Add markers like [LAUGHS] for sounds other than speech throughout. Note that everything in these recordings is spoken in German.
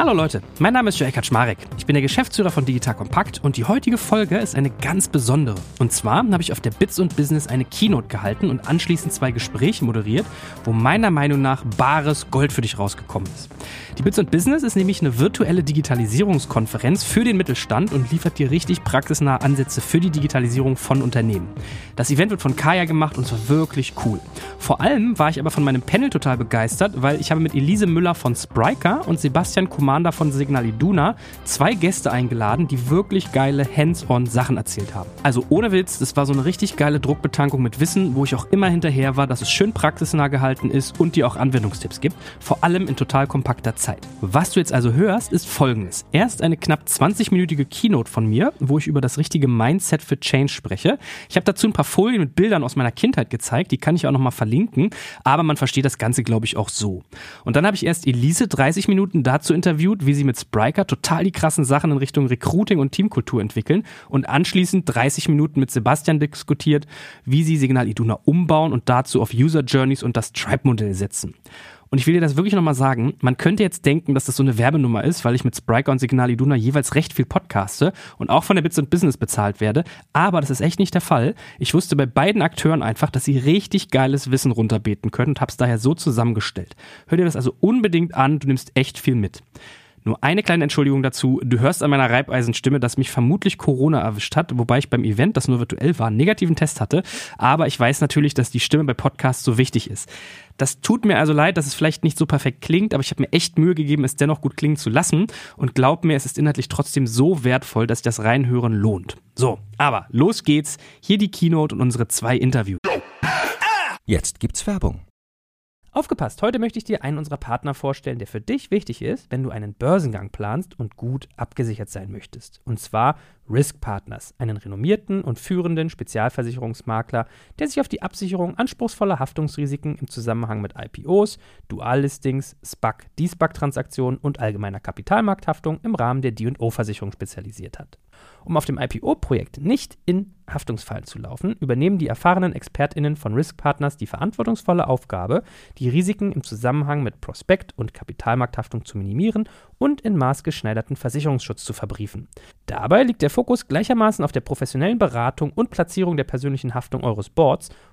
Hallo Leute, mein Name ist Joel Kaczmarek. Ich bin der Geschäftsführer von Digital Kompakt und die heutige Folge ist eine ganz besondere. Und zwar habe ich auf der Bits und Business eine Keynote gehalten und anschließend zwei Gespräche moderiert, wo meiner Meinung nach bares Gold für dich rausgekommen ist. Die Bits und Business ist nämlich eine virtuelle Digitalisierungskonferenz für den Mittelstand und liefert dir richtig praxisnahe Ansätze für die Digitalisierung von Unternehmen. Das Event wird von Kaya gemacht und es war wirklich cool. Vor allem war ich aber von meinem Panel total begeistert, weil ich habe mit Elise Müller von Spriker und Sebastian Commander von Signal Iduna zwei Gäste eingeladen, die wirklich geile Hands-on Sachen erzählt haben. Also ohne Witz, das war so eine richtig geile Druckbetankung mit Wissen, wo ich auch immer hinterher war, dass es schön praxisnah gehalten ist und dir auch Anwendungstipps gibt, vor allem in total kompakter Zeit. Was du jetzt also hörst, ist folgendes. Erst eine knapp 20-minütige Keynote von mir, wo ich über das richtige Mindset für Change spreche. Ich habe dazu ein paar Folien mit Bildern aus meiner Kindheit gezeigt, die kann ich auch nochmal verlinken, aber man versteht das Ganze, glaube ich, auch so. Und dann habe ich erst Elise 30 Minuten dazu interviewt, wie sie mit Spriker total die krassen Sachen in Richtung Recruiting und Teamkultur entwickeln und anschließend 30 Minuten mit Sebastian diskutiert, wie sie Signal Iduna umbauen und dazu auf User Journeys und das Tribe-Modell setzen. Und ich will dir das wirklich nochmal sagen. Man könnte jetzt denken, dass das so eine Werbenummer ist, weil ich mit Spriker und Signal Iduna jeweils recht viel podcaste und auch von der Bits und Business bezahlt werde. Aber das ist echt nicht der Fall. Ich wusste bei beiden Akteuren einfach, dass sie richtig geiles Wissen runterbeten können und habe es daher so zusammengestellt. Hör dir das also unbedingt an. Du nimmst echt viel mit. Nur eine kleine Entschuldigung dazu. Du hörst an meiner Reibeisenstimme, dass mich vermutlich Corona erwischt hat, wobei ich beim Event, das nur virtuell war, einen negativen Test hatte. Aber ich weiß natürlich, dass die Stimme bei Podcasts so wichtig ist. Das tut mir also leid, dass es vielleicht nicht so perfekt klingt, aber ich habe mir echt Mühe gegeben, es dennoch gut klingen zu lassen. Und glaub mir, es ist inhaltlich trotzdem so wertvoll, dass sich das Reinhören lohnt. So, aber los geht's. Hier die Keynote und unsere zwei Interviews. Jetzt gibt's Werbung. Aufgepasst, heute möchte ich dir einen unserer Partner vorstellen, der für dich wichtig ist, wenn du einen Börsengang planst und gut abgesichert sein möchtest. Und zwar Risk Partners, einen renommierten und führenden Spezialversicherungsmakler, der sich auf die Absicherung anspruchsvoller Haftungsrisiken im Zusammenhang mit IPOs, Duallistings, SPAC, D-SPAC-Transaktionen und allgemeiner Kapitalmarkthaftung im Rahmen der D&O-Versicherung spezialisiert hat. Um auf dem IPO-Projekt nicht in Haftungsfallen zu laufen, übernehmen die erfahrenen ExpertInnen von Risk Partners die verantwortungsvolle Aufgabe, die Risiken im Zusammenhang mit Prospekt- und Kapitalmarkthaftung zu minimieren und in maßgeschneiderten Versicherungsschutz zu verbriefen. Dabei liegt der Fokus gleichermaßen auf der professionellen Beratung und Platzierung der persönlichen Haftung eures Boards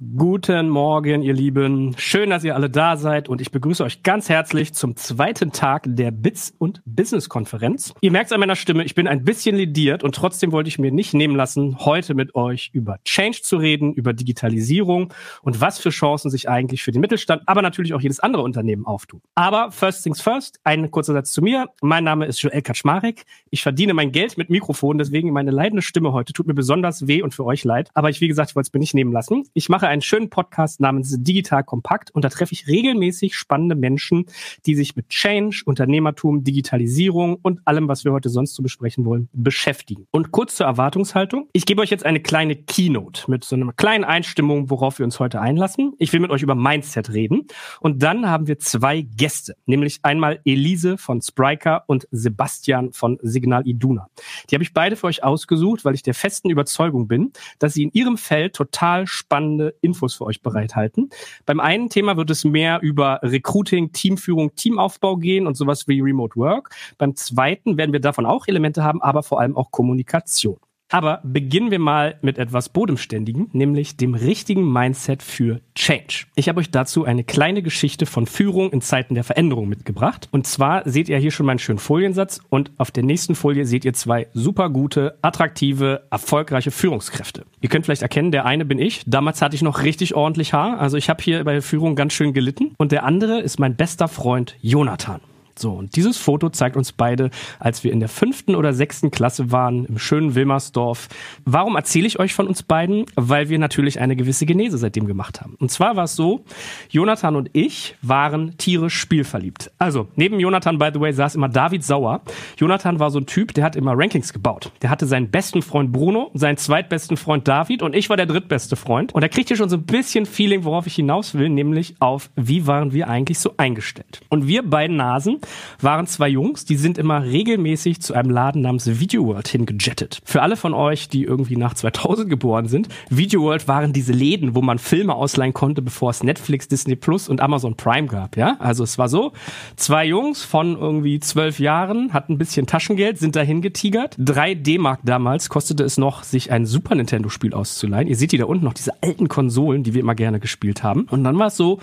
Guten Morgen, ihr Lieben. Schön, dass ihr alle da seid und ich begrüße euch ganz herzlich zum zweiten Tag der Bits und Business Konferenz. Ihr merkt es an meiner Stimme, ich bin ein bisschen lediert und trotzdem wollte ich mir nicht nehmen lassen, heute mit euch über Change zu reden, über Digitalisierung und was für Chancen sich eigentlich für den Mittelstand, aber natürlich auch jedes andere Unternehmen auftun. Aber first things first, ein kurzer Satz zu mir. Mein Name ist Joel Kaczmarek. Ich verdiene mein Geld mit Mikrofon, deswegen meine leidende Stimme heute tut mir besonders weh und für euch leid. Aber ich, wie gesagt, wollte es mir nicht nehmen lassen. Ich mache einen schönen Podcast namens Digital Kompakt und da treffe ich regelmäßig spannende Menschen, die sich mit Change, Unternehmertum, Digitalisierung und allem, was wir heute sonst zu besprechen wollen, beschäftigen. Und kurz zur Erwartungshaltung. Ich gebe euch jetzt eine kleine Keynote mit so einer kleinen Einstimmung, worauf wir uns heute einlassen. Ich will mit euch über Mindset reden. Und dann haben wir zwei Gäste, nämlich einmal Elise von Spriker und Sebastian von Signal Iduna. Die habe ich beide für euch ausgesucht, weil ich der festen Überzeugung bin, dass sie in ihrem Feld total spannende Infos für euch bereithalten. Beim einen Thema wird es mehr über Recruiting, Teamführung, Teamaufbau gehen und sowas wie Remote Work. Beim zweiten werden wir davon auch Elemente haben, aber vor allem auch Kommunikation. Aber beginnen wir mal mit etwas Bodenständigem, nämlich dem richtigen Mindset für Change. Ich habe euch dazu eine kleine Geschichte von Führung in Zeiten der Veränderung mitgebracht. Und zwar seht ihr hier schon meinen schönen Foliensatz und auf der nächsten Folie seht ihr zwei super gute, attraktive, erfolgreiche Führungskräfte. Ihr könnt vielleicht erkennen, der eine bin ich. Damals hatte ich noch richtig ordentlich Haar. Also ich habe hier bei der Führung ganz schön gelitten. Und der andere ist mein bester Freund Jonathan. So, und dieses Foto zeigt uns beide, als wir in der fünften oder sechsten Klasse waren, im schönen Wilmersdorf. Warum erzähle ich euch von uns beiden? Weil wir natürlich eine gewisse Genese seitdem gemacht haben. Und zwar war es so, Jonathan und ich waren tierisch spielverliebt. Also, neben Jonathan, by the way, saß immer David Sauer. Jonathan war so ein Typ, der hat immer Rankings gebaut. Der hatte seinen besten Freund Bruno, seinen zweitbesten Freund David und ich war der drittbeste Freund. Und da kriegt ihr schon so ein bisschen Feeling, worauf ich hinaus will, nämlich auf, wie waren wir eigentlich so eingestellt. Und wir beiden Nasen waren zwei Jungs, die sind immer regelmäßig zu einem Laden namens Video World hingejettet. Für alle von euch, die irgendwie nach 2000 geboren sind, Video World waren diese Läden, wo man Filme ausleihen konnte, bevor es Netflix, Disney Plus und Amazon Prime gab, ja? Also es war so, zwei Jungs von irgendwie zwölf Jahren hatten ein bisschen Taschengeld, sind dahin getigert. Drei D-Mark damals kostete es noch, sich ein Super Nintendo Spiel auszuleihen. Ihr seht hier da unten noch diese alten Konsolen, die wir immer gerne gespielt haben. Und dann war es so,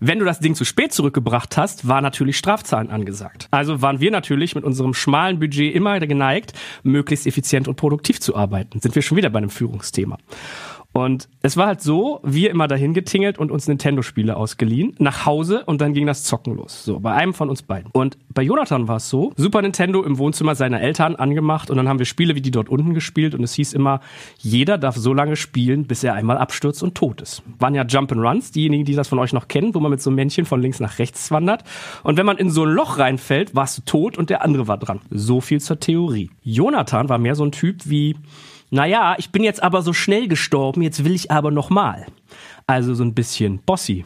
wenn du das Ding zu spät zurückgebracht hast, war natürlich Strafzahlen angesagt angesagt. Also waren wir natürlich mit unserem schmalen Budget immer geneigt, möglichst effizient und produktiv zu arbeiten. Sind wir schon wieder bei einem Führungsthema. Und es war halt so, wir immer dahin getingelt und uns Nintendo-Spiele ausgeliehen, nach Hause und dann ging das Zocken los. So, bei einem von uns beiden. Und bei Jonathan war es so, Super Nintendo im Wohnzimmer seiner Eltern angemacht und dann haben wir Spiele wie die dort unten gespielt und es hieß immer, jeder darf so lange spielen, bis er einmal abstürzt und tot ist. Waren ja Jump'n'Runs, diejenigen, die das von euch noch kennen, wo man mit so einem Männchen von links nach rechts wandert. Und wenn man in so ein Loch reinfällt, warst du tot und der andere war dran. So viel zur Theorie. Jonathan war mehr so ein Typ wie, naja, ich bin jetzt aber so schnell gestorben, jetzt will ich aber nochmal. Also so ein bisschen bossy.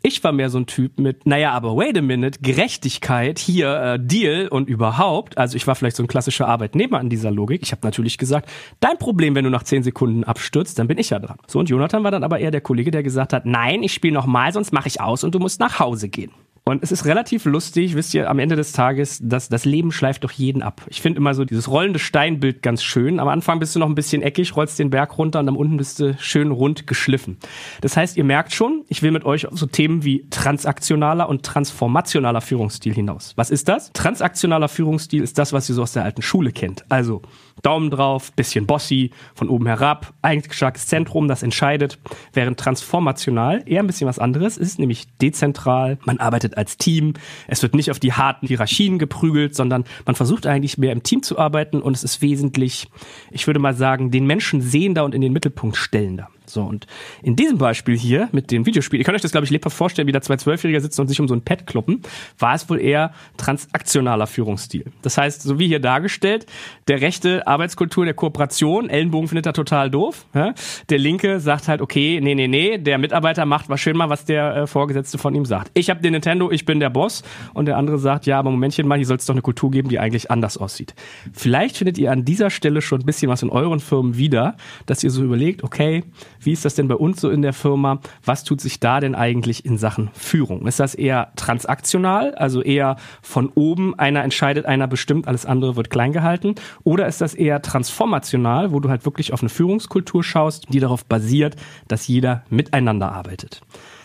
Ich war mehr so ein Typ mit, naja, aber wait a minute, Gerechtigkeit, hier, äh, Deal und überhaupt. Also ich war vielleicht so ein klassischer Arbeitnehmer an dieser Logik. Ich habe natürlich gesagt, dein Problem, wenn du nach zehn Sekunden abstürzt, dann bin ich ja dran. So, und Jonathan war dann aber eher der Kollege, der gesagt hat, nein, ich spiele nochmal, sonst mache ich aus und du musst nach Hause gehen. Und es ist relativ lustig, wisst ihr, am Ende des Tages, dass das Leben schleift doch jeden ab. Ich finde immer so dieses rollende Steinbild ganz schön. Am Anfang bist du noch ein bisschen eckig, rollst den Berg runter und am unten bist du schön rund geschliffen. Das heißt, ihr merkt schon, ich will mit euch auf so Themen wie transaktionaler und transformationaler Führungsstil hinaus. Was ist das? Transaktionaler Führungsstil ist das, was ihr so aus der alten Schule kennt. Also Daumen drauf, bisschen bossy, von oben herab, eigentlich starkes Zentrum, das entscheidet. Während transformational eher ein bisschen was anderes ist, nämlich dezentral. Man arbeitet als Team. Es wird nicht auf die harten Hierarchien geprügelt, sondern man versucht eigentlich mehr im Team zu arbeiten und es ist wesentlich, ich würde mal sagen, den Menschen sehender und in den Mittelpunkt stellender. So, und in diesem Beispiel hier mit dem Videospiel, ihr könnt euch das, glaube ich, lebhaft vorstellen, wie da zwei Zwölfjähriger sitzen und sich um so ein Pad kloppen, war es wohl eher transaktionaler Führungsstil. Das heißt, so wie hier dargestellt, der rechte Arbeitskultur der Kooperation, Ellenbogen findet er total doof. Ja? Der linke sagt halt, okay, nee, nee, nee, der Mitarbeiter macht was schön mal, was der äh, Vorgesetzte von ihm sagt. Ich habe den Nintendo, ich bin der Boss. Und der andere sagt, ja, aber Momentchen mal, hier soll es doch eine Kultur geben, die eigentlich anders aussieht. Vielleicht findet ihr an dieser Stelle schon ein bisschen was in euren Firmen wieder, dass ihr so überlegt, okay, wie ist das denn bei uns so in der Firma? Was tut sich da denn eigentlich in Sachen Führung? Ist das eher transaktional, also eher von oben, einer entscheidet, einer bestimmt, alles andere wird klein gehalten? Oder ist das eher transformational, wo du halt wirklich auf eine Führungskultur schaust, die darauf basiert, dass jeder miteinander arbeitet?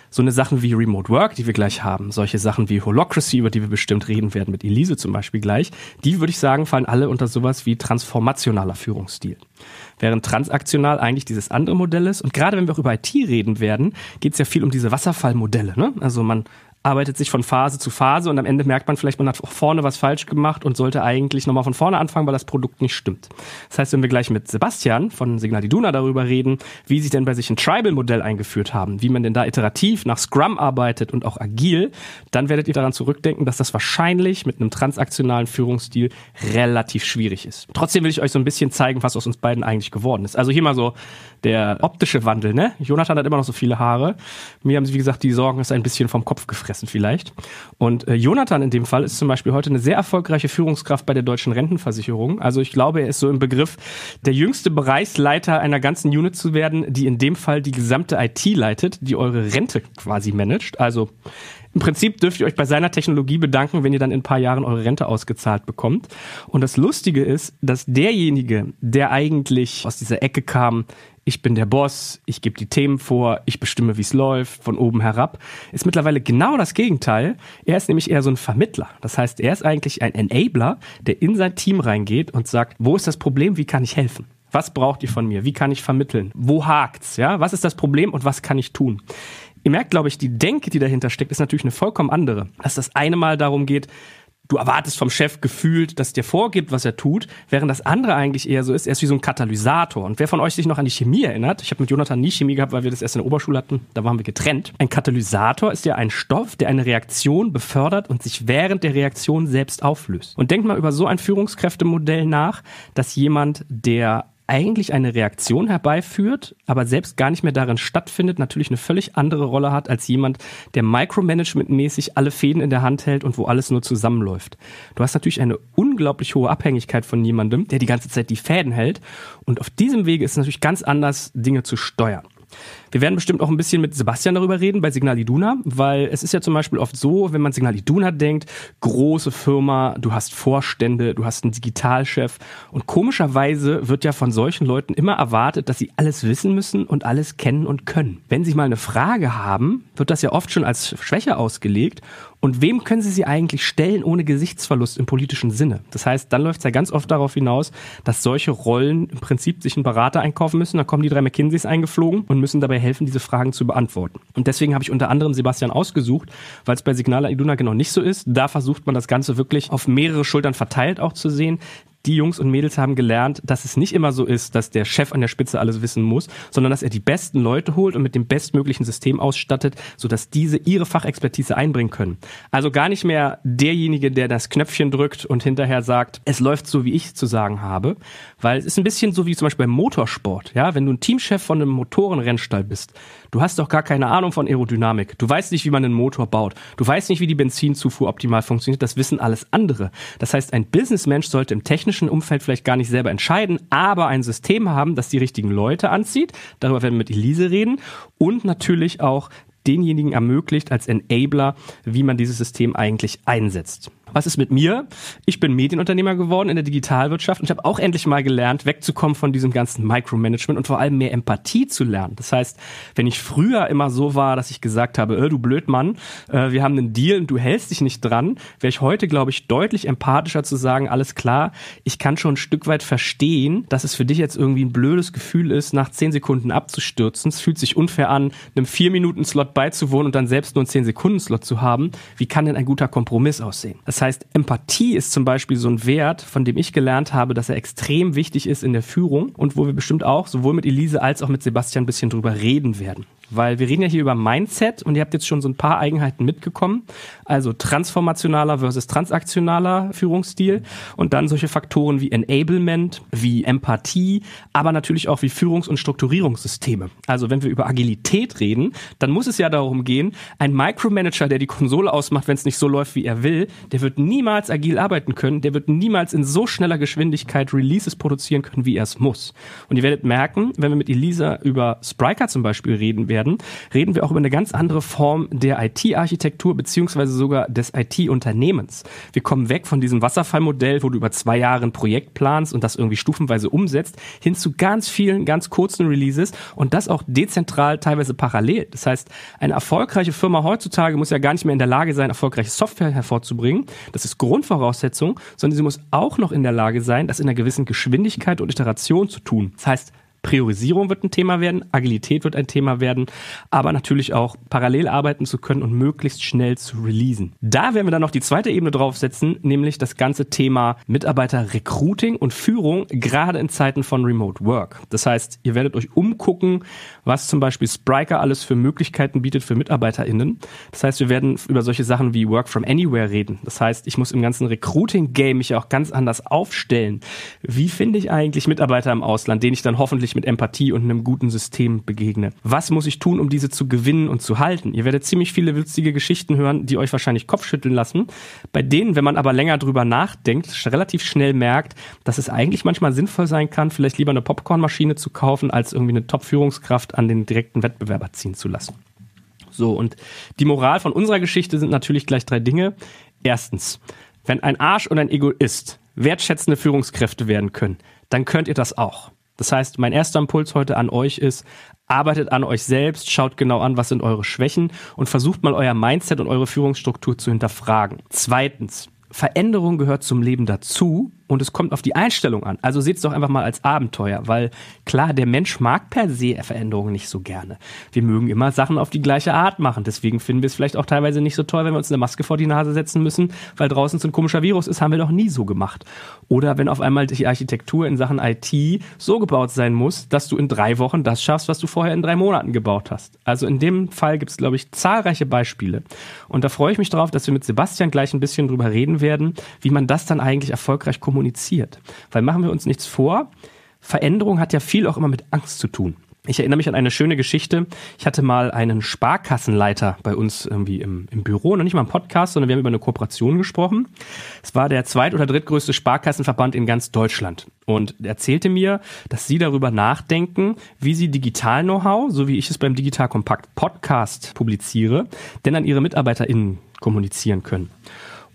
so eine Sachen wie Remote Work, die wir gleich haben, solche Sachen wie Holocracy, über die wir bestimmt reden werden, mit Elise zum Beispiel gleich, die würde ich sagen, fallen alle unter sowas wie transformationaler Führungsstil während transaktional eigentlich dieses andere Modell ist. Und gerade wenn wir auch über IT reden werden, geht es ja viel um diese Wasserfallmodelle. Ne? Also man arbeitet sich von Phase zu Phase und am Ende merkt man vielleicht, man hat vorne was falsch gemacht und sollte eigentlich nochmal von vorne anfangen, weil das Produkt nicht stimmt. Das heißt, wenn wir gleich mit Sebastian von Signal Iduna darüber reden, wie sie denn bei sich ein Tribal-Modell eingeführt haben, wie man denn da iterativ nach Scrum arbeitet und auch agil, dann werdet ihr daran zurückdenken, dass das wahrscheinlich mit einem transaktionalen Führungsstil relativ schwierig ist. Trotzdem will ich euch so ein bisschen zeigen, was aus uns beiden eigentlich geworden ist. Also hier mal so der optische Wandel, ne? Jonathan hat immer noch so viele Haare. Mir haben sie, wie gesagt, die Sorgen ist ein bisschen vom Kopf gefressen vielleicht. Und äh, Jonathan in dem Fall ist zum Beispiel heute eine sehr erfolgreiche Führungskraft bei der deutschen Rentenversicherung. Also ich glaube, er ist so im Begriff, der jüngste Bereichsleiter einer ganzen Unit zu werden, die in dem Fall die gesamte IT leitet, die eure Rente quasi managt. Also im Prinzip dürft ihr euch bei seiner Technologie bedanken, wenn ihr dann in ein paar Jahren eure Rente ausgezahlt bekommt. Und das Lustige ist, dass derjenige, der eigentlich aus dieser Ecke kam, ich bin der Boss, ich gebe die Themen vor, ich bestimme, wie es läuft, von oben herab, ist mittlerweile genau das Gegenteil. Er ist nämlich eher so ein Vermittler. Das heißt, er ist eigentlich ein Enabler, der in sein Team reingeht und sagt, wo ist das Problem, wie kann ich helfen? Was braucht ihr von mir? Wie kann ich vermitteln? Wo hakt's? Ja, was ist das Problem und was kann ich tun? Ihr merkt, glaube ich, die Denke, die dahinter steckt, ist natürlich eine vollkommen andere. Dass das eine Mal darum geht, du erwartest vom Chef gefühlt, dass der vorgibt, was er tut, während das andere eigentlich eher so ist, er ist wie so ein Katalysator. Und wer von euch sich noch an die Chemie erinnert, ich habe mit Jonathan nie Chemie gehabt, weil wir das erst in der Oberschule hatten, da waren wir getrennt. Ein Katalysator ist ja ein Stoff, der eine Reaktion befördert und sich während der Reaktion selbst auflöst. Und denkt mal über so ein Führungskräftemodell nach, dass jemand, der eigentlich eine Reaktion herbeiführt, aber selbst gar nicht mehr darin stattfindet, natürlich eine völlig andere Rolle hat als jemand, der micromanagement-mäßig alle Fäden in der Hand hält und wo alles nur zusammenläuft. Du hast natürlich eine unglaublich hohe Abhängigkeit von jemandem, der die ganze Zeit die Fäden hält und auf diesem Wege ist es natürlich ganz anders, Dinge zu steuern. Wir werden bestimmt auch ein bisschen mit Sebastian darüber reden bei Signal Iduna, weil es ist ja zum Beispiel oft so, wenn man Signal Iduna denkt, große Firma, du hast Vorstände, du hast einen Digitalchef und komischerweise wird ja von solchen Leuten immer erwartet, dass sie alles wissen müssen und alles kennen und können. Wenn sie mal eine Frage haben, wird das ja oft schon als Schwäche ausgelegt und wem können Sie sie eigentlich stellen ohne Gesichtsverlust im politischen Sinne? Das heißt, dann läuft es ja ganz oft darauf hinaus, dass solche Rollen im Prinzip sich einen Berater einkaufen müssen. Dann kommen die drei McKinseys eingeflogen und müssen dabei helfen, diese Fragen zu beantworten. Und deswegen habe ich unter anderem Sebastian ausgesucht, weil es bei Signala Iduna genau nicht so ist. Da versucht man das Ganze wirklich auf mehrere Schultern verteilt auch zu sehen die Jungs und Mädels haben gelernt, dass es nicht immer so ist, dass der Chef an der Spitze alles wissen muss, sondern dass er die besten Leute holt und mit dem bestmöglichen System ausstattet, sodass diese ihre Fachexpertise einbringen können. Also gar nicht mehr derjenige, der das Knöpfchen drückt und hinterher sagt, es läuft so, wie ich zu sagen habe, weil es ist ein bisschen so wie zum Beispiel beim Motorsport. Ja, wenn du ein Teamchef von einem Motorenrennstall bist, du hast doch gar keine Ahnung von Aerodynamik. Du weißt nicht, wie man einen Motor baut. Du weißt nicht, wie die Benzinzufuhr optimal funktioniert. Das wissen alles andere. Das heißt, ein Businessmensch sollte im technischen technischen Umfeld vielleicht gar nicht selber entscheiden, aber ein System haben, das die richtigen Leute anzieht. Darüber werden wir mit Elise reden. Und natürlich auch denjenigen ermöglicht als Enabler, wie man dieses System eigentlich einsetzt. Was ist mit mir? Ich bin Medienunternehmer geworden in der Digitalwirtschaft und ich habe auch endlich mal gelernt, wegzukommen von diesem ganzen Micromanagement und vor allem mehr Empathie zu lernen. Das heißt, wenn ich früher immer so war, dass ich gesagt habe, äh, du Blödmann, äh, wir haben einen Deal und du hältst dich nicht dran, wäre ich heute, glaube ich, deutlich empathischer zu sagen, alles klar, ich kann schon ein Stück weit verstehen, dass es für dich jetzt irgendwie ein blödes Gefühl ist, nach zehn Sekunden abzustürzen. Es fühlt sich unfair an, einem vier Minuten Slot beizuwohnen und dann selbst nur einen zehn Sekunden Slot zu haben. Wie kann denn ein guter Kompromiss aussehen? Das heißt, heißt, Empathie ist zum Beispiel so ein Wert, von dem ich gelernt habe, dass er extrem wichtig ist in der Führung und wo wir bestimmt auch sowohl mit Elise als auch mit Sebastian ein bisschen drüber reden werden. Weil wir reden ja hier über Mindset und ihr habt jetzt schon so ein paar Eigenheiten mitgekommen. Also transformationaler versus transaktionaler Führungsstil und dann solche Faktoren wie Enablement, wie Empathie, aber natürlich auch wie Führungs- und Strukturierungssysteme. Also wenn wir über Agilität reden, dann muss es ja darum gehen, ein Micromanager, der die Konsole ausmacht, wenn es nicht so läuft, wie er will, der wird niemals agil arbeiten können, der wird niemals in so schneller Geschwindigkeit Releases produzieren können, wie er es muss. Und ihr werdet merken, wenn wir mit Elisa über Spryker zum Beispiel reden werden, reden wir auch über eine ganz andere Form der IT-Architektur beziehungsweise sogar des IT-Unternehmens. Wir kommen weg von diesem Wasserfallmodell, wo du über zwei Jahre ein Projekt planst und das irgendwie stufenweise umsetzt, hin zu ganz vielen, ganz kurzen Releases und das auch dezentral, teilweise parallel. Das heißt, eine erfolgreiche Firma heutzutage muss ja gar nicht mehr in der Lage sein, erfolgreiche Software hervorzubringen. Das ist Grundvoraussetzung, sondern sie muss auch noch in der Lage sein, das in einer gewissen Geschwindigkeit und Iteration zu tun. Das heißt, Priorisierung wird ein Thema werden, Agilität wird ein Thema werden, aber natürlich auch parallel arbeiten zu können und möglichst schnell zu releasen. Da werden wir dann noch die zweite Ebene draufsetzen, nämlich das ganze Thema Mitarbeiter-Recruiting und Führung, gerade in Zeiten von Remote Work. Das heißt, ihr werdet euch umgucken, was zum Beispiel Spriker alles für Möglichkeiten bietet für MitarbeiterInnen. Das heißt, wir werden über solche Sachen wie Work from Anywhere reden. Das heißt, ich muss im ganzen Recruiting-Game mich auch ganz anders aufstellen. Wie finde ich eigentlich Mitarbeiter im Ausland, denen ich dann hoffentlich hoffentlich mit Empathie und einem guten System begegne. Was muss ich tun, um diese zu gewinnen und zu halten? Ihr werdet ziemlich viele witzige Geschichten hören, die euch wahrscheinlich Kopfschütteln lassen, bei denen, wenn man aber länger drüber nachdenkt, relativ schnell merkt, dass es eigentlich manchmal sinnvoll sein kann, vielleicht lieber eine Popcornmaschine zu kaufen, als irgendwie eine Top-Führungskraft an den direkten Wettbewerber ziehen zu lassen. So, und die Moral von unserer Geschichte sind natürlich gleich drei Dinge. Erstens, wenn ein Arsch und ein Egoist wertschätzende Führungskräfte werden können, dann könnt ihr das auch. Das heißt, mein erster Impuls heute an euch ist, arbeitet an euch selbst, schaut genau an, was sind eure Schwächen und versucht mal euer Mindset und eure Führungsstruktur zu hinterfragen. Zweitens, Veränderung gehört zum Leben dazu und es kommt auf die Einstellung an. Also seht es doch einfach mal als Abenteuer, weil klar, der Mensch mag per se Veränderungen nicht so gerne. Wir mögen immer Sachen auf die gleiche Art machen. Deswegen finden wir es vielleicht auch teilweise nicht so toll, wenn wir uns eine Maske vor die Nase setzen müssen, weil draußen so ein komischer Virus ist, haben wir doch nie so gemacht. Oder wenn auf einmal die Architektur in Sachen IT so gebaut sein muss, dass du in drei Wochen das schaffst, was du vorher in drei Monaten gebaut hast. Also in dem Fall gibt es, glaube ich, zahlreiche Beispiele. Und da freue ich mich darauf, dass wir mit Sebastian gleich ein bisschen drüber reden werden, wie man das dann eigentlich erfolgreich kommuniziert kommuniziert. Weil machen wir uns nichts vor, Veränderung hat ja viel auch immer mit Angst zu tun. Ich erinnere mich an eine schöne Geschichte. Ich hatte mal einen Sparkassenleiter bei uns irgendwie im, im Büro, noch nicht mal im Podcast, sondern wir haben über eine Kooperation gesprochen. Es war der zweit- oder drittgrößte Sparkassenverband in ganz Deutschland. Und er erzählte mir, dass sie darüber nachdenken, wie sie Digital-Know-how, so wie ich es beim Digital Kompakt Podcast publiziere, denn an ihre MitarbeiterInnen kommunizieren können.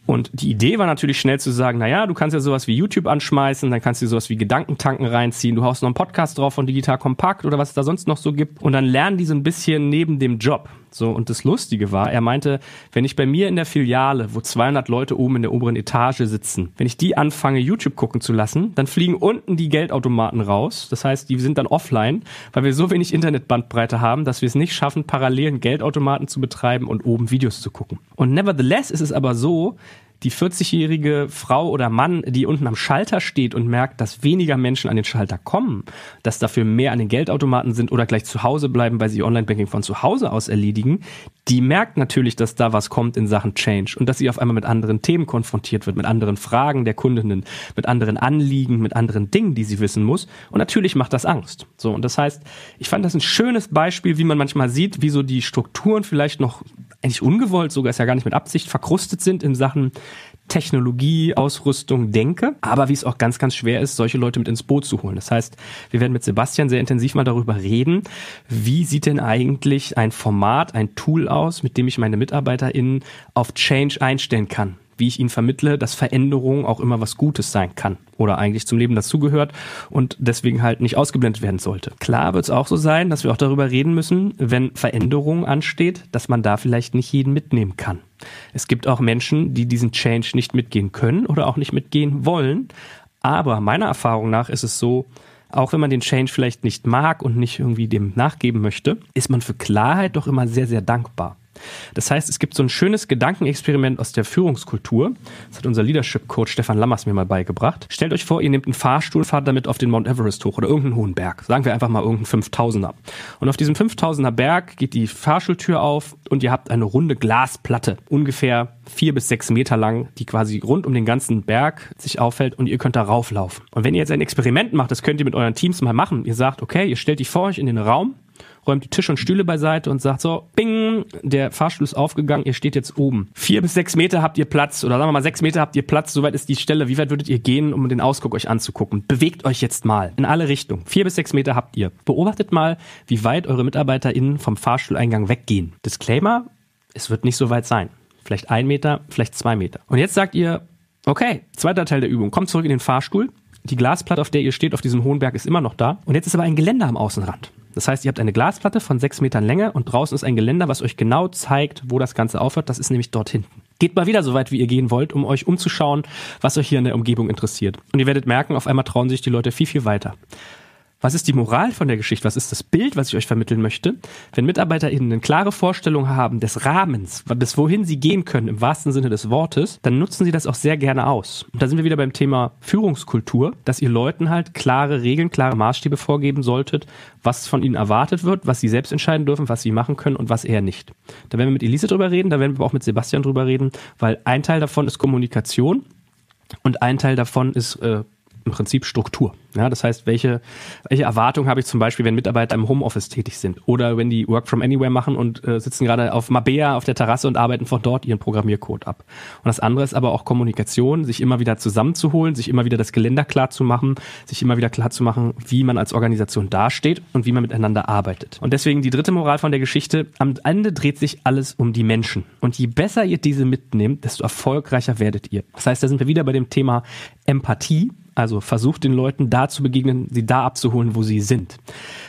Und die Idee war natürlich schnell zu sagen, naja, du kannst ja sowas wie YouTube anschmeißen, dann kannst du sowas wie Gedankentanken reinziehen, du haust noch einen Podcast drauf von Digital Kompakt oder was es da sonst noch so gibt und dann lernen die so ein bisschen neben dem Job. So, und das Lustige war, er meinte, wenn ich bei mir in der Filiale, wo 200 Leute oben in der oberen Etage sitzen, wenn ich die anfange, YouTube gucken zu lassen, dann fliegen unten die Geldautomaten raus. Das heißt, die sind dann offline, weil wir so wenig Internetbandbreite haben, dass wir es nicht schaffen, parallelen Geldautomaten zu betreiben und oben Videos zu gucken. Und nevertheless ist es aber so, die 40-jährige Frau oder Mann, die unten am Schalter steht und merkt, dass weniger Menschen an den Schalter kommen, dass dafür mehr an den Geldautomaten sind oder gleich zu Hause bleiben, weil sie Online-Banking von zu Hause aus erledigen, die merkt natürlich, dass da was kommt in Sachen Change und dass sie auf einmal mit anderen Themen konfrontiert wird, mit anderen Fragen der Kundinnen, mit anderen Anliegen, mit anderen Dingen, die sie wissen muss. Und natürlich macht das Angst. So, und das heißt, ich fand das ein schönes Beispiel, wie man manchmal sieht, wie so die Strukturen vielleicht noch eigentlich ungewollt, sogar ist ja gar nicht mit Absicht, verkrustet sind in Sachen Technologie, Ausrüstung denke, aber wie es auch ganz, ganz schwer ist, solche Leute mit ins Boot zu holen. Das heißt, wir werden mit Sebastian sehr intensiv mal darüber reden, wie sieht denn eigentlich ein Format, ein Tool aus, mit dem ich meine MitarbeiterInnen auf Change einstellen kann wie ich ihnen vermittle, dass Veränderung auch immer was Gutes sein kann oder eigentlich zum Leben dazugehört und deswegen halt nicht ausgeblendet werden sollte. Klar wird es auch so sein, dass wir auch darüber reden müssen, wenn Veränderung ansteht, dass man da vielleicht nicht jeden mitnehmen kann. Es gibt auch Menschen, die diesen Change nicht mitgehen können oder auch nicht mitgehen wollen. Aber meiner Erfahrung nach ist es so, auch wenn man den Change vielleicht nicht mag und nicht irgendwie dem nachgeben möchte, ist man für Klarheit doch immer sehr, sehr dankbar. Das heißt, es gibt so ein schönes Gedankenexperiment aus der Führungskultur. Das hat unser Leadership Coach Stefan Lammers mir mal beigebracht. Stellt euch vor, ihr nehmt einen Fahrstuhl, fahrt damit auf den Mount Everest hoch oder irgendeinen hohen Berg. Sagen wir einfach mal irgendeinen 5000er. Und auf diesem 5000er Berg geht die Fahrstuhltür auf und ihr habt eine runde Glasplatte, ungefähr vier bis sechs Meter lang, die quasi rund um den ganzen Berg sich auffällt und ihr könnt da rauflaufen. Und wenn ihr jetzt ein Experiment macht, das könnt ihr mit euren Teams mal machen. Ihr sagt, okay, ihr stellt dich vor euch in den Raum räumt die Tische und Stühle beiseite und sagt so, bing, der Fahrstuhl ist aufgegangen, ihr steht jetzt oben. Vier bis sechs Meter habt ihr Platz oder sagen wir mal sechs Meter habt ihr Platz, soweit ist die Stelle. Wie weit würdet ihr gehen, um den Ausguck euch anzugucken? Bewegt euch jetzt mal in alle Richtungen. Vier bis sechs Meter habt ihr. Beobachtet mal, wie weit eure MitarbeiterInnen vom Fahrstuhleingang weggehen. Disclaimer, es wird nicht so weit sein. Vielleicht ein Meter, vielleicht zwei Meter. Und jetzt sagt ihr, okay, zweiter Teil der Übung, kommt zurück in den Fahrstuhl. Die Glasplatte, auf der ihr steht, auf diesem hohen Berg, ist immer noch da. Und jetzt ist aber ein Geländer am Außenrand. Das heißt, ihr habt eine Glasplatte von sechs Metern Länge und draußen ist ein Geländer, was euch genau zeigt, wo das Ganze aufhört. Das ist nämlich dort hinten. Geht mal wieder so weit, wie ihr gehen wollt, um euch umzuschauen, was euch hier in der Umgebung interessiert. Und ihr werdet merken, auf einmal trauen sich die Leute viel, viel weiter. Was ist die Moral von der Geschichte? Was ist das Bild, was ich euch vermitteln möchte? Wenn MitarbeiterInnen eine klare Vorstellung haben des Rahmens, bis wohin sie gehen können, im wahrsten Sinne des Wortes, dann nutzen sie das auch sehr gerne aus. Und da sind wir wieder beim Thema Führungskultur, dass ihr Leuten halt klare Regeln, klare Maßstäbe vorgeben solltet, was von ihnen erwartet wird, was sie selbst entscheiden dürfen, was sie machen können und was eher nicht. Da werden wir mit Elise drüber reden, da werden wir auch mit Sebastian drüber reden, weil ein Teil davon ist Kommunikation und ein Teil davon ist äh, im Prinzip Struktur. Ja, das heißt, welche, welche Erwartung habe ich zum Beispiel, wenn Mitarbeiter im Homeoffice tätig sind oder wenn die Work from Anywhere machen und äh, sitzen gerade auf Mabea auf der Terrasse und arbeiten von dort ihren Programmiercode ab. Und das andere ist aber auch Kommunikation, sich immer wieder zusammenzuholen, sich immer wieder das Geländer klar zu machen, sich immer wieder klar zu machen, wie man als Organisation dasteht und wie man miteinander arbeitet. Und deswegen die dritte Moral von der Geschichte, am Ende dreht sich alles um die Menschen. Und je besser ihr diese mitnehmt, desto erfolgreicher werdet ihr. Das heißt, da sind wir wieder bei dem Thema Empathie also versucht den Leuten da zu begegnen, sie da abzuholen, wo sie sind.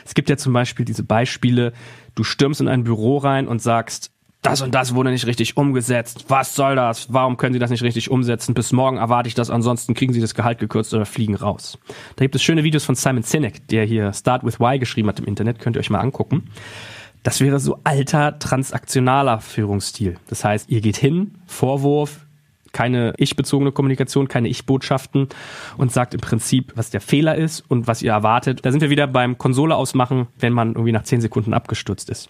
Es gibt ja zum Beispiel diese Beispiele, du stürmst in ein Büro rein und sagst, das und das wurde nicht richtig umgesetzt. Was soll das? Warum können Sie das nicht richtig umsetzen? Bis morgen erwarte ich das, ansonsten kriegen Sie das Gehalt gekürzt oder fliegen raus. Da gibt es schöne Videos von Simon Sinek, der hier Start with Why geschrieben hat im Internet, könnt ihr euch mal angucken. Das wäre so alter transaktionaler Führungsstil. Das heißt, ihr geht hin, Vorwurf, keine ich-bezogene Kommunikation, keine Ich-Botschaften und sagt im Prinzip, was der Fehler ist und was ihr erwartet. Da sind wir wieder beim Konsole ausmachen, wenn man irgendwie nach zehn Sekunden abgestürzt ist.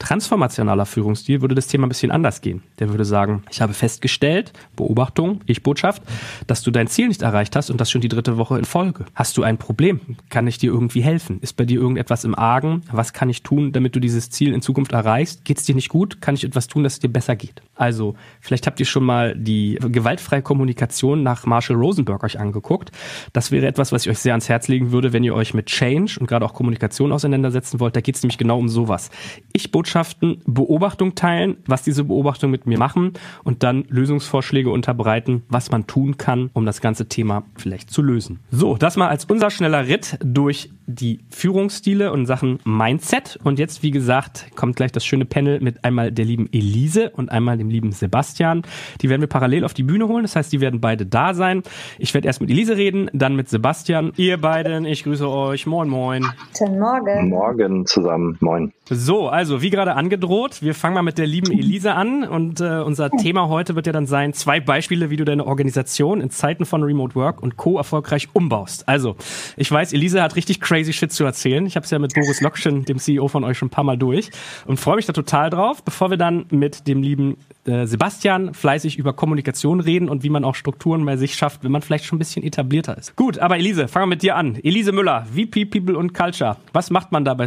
Transformationaler Führungsstil würde das Thema ein bisschen anders gehen. Der würde sagen, ich habe festgestellt, Beobachtung, Ich-Botschaft, dass du dein Ziel nicht erreicht hast und das schon die dritte Woche in Folge. Hast du ein Problem? Kann ich dir irgendwie helfen? Ist bei dir irgendetwas im Argen? Was kann ich tun, damit du dieses Ziel in Zukunft erreichst? Geht es dir nicht gut? Kann ich etwas tun, dass es dir besser geht? Also, vielleicht habt ihr schon mal die gewaltfreie Kommunikation nach Marshall Rosenberg euch angeguckt. Das wäre etwas, was ich euch sehr ans Herz legen würde, wenn ihr euch mit Change und gerade auch Kommunikation auseinandersetzen wollt. Da geht es nämlich genau um sowas. Ich-Botschaft Botschaften Beobachtung teilen, was diese Beobachtungen mit mir machen und dann Lösungsvorschläge unterbreiten, was man tun kann, um das ganze Thema vielleicht zu lösen. So, das mal als unser schneller Ritt durch die Führungsstile und Sachen Mindset. Und jetzt, wie gesagt, kommt gleich das schöne Panel mit einmal der lieben Elise und einmal dem lieben Sebastian. Die werden wir parallel auf die Bühne holen. Das heißt, die werden beide da sein. Ich werde erst mit Elise reden, dann mit Sebastian. Ihr beiden, ich grüße euch. Moin, moin. Guten Morgen. Morgen zusammen. Moin. So, also wie gerade angedroht, wir fangen mal mit der lieben Elise an und äh, unser Thema heute wird ja dann sein, zwei Beispiele, wie du deine Organisation in Zeiten von Remote Work und Co. erfolgreich umbaust. Also, ich weiß, Elise hat richtig crazy Shit zu erzählen. Ich habe es ja mit Boris Lokschen, dem CEO von euch, schon ein paar Mal durch und freue mich da total drauf, bevor wir dann mit dem lieben äh, Sebastian fleißig über Kommunikation reden und wie man auch Strukturen bei sich schafft, wenn man vielleicht schon ein bisschen etablierter ist. Gut, aber Elise, fangen wir mit dir an. Elise Müller, VP People und Culture. Was macht man dabei?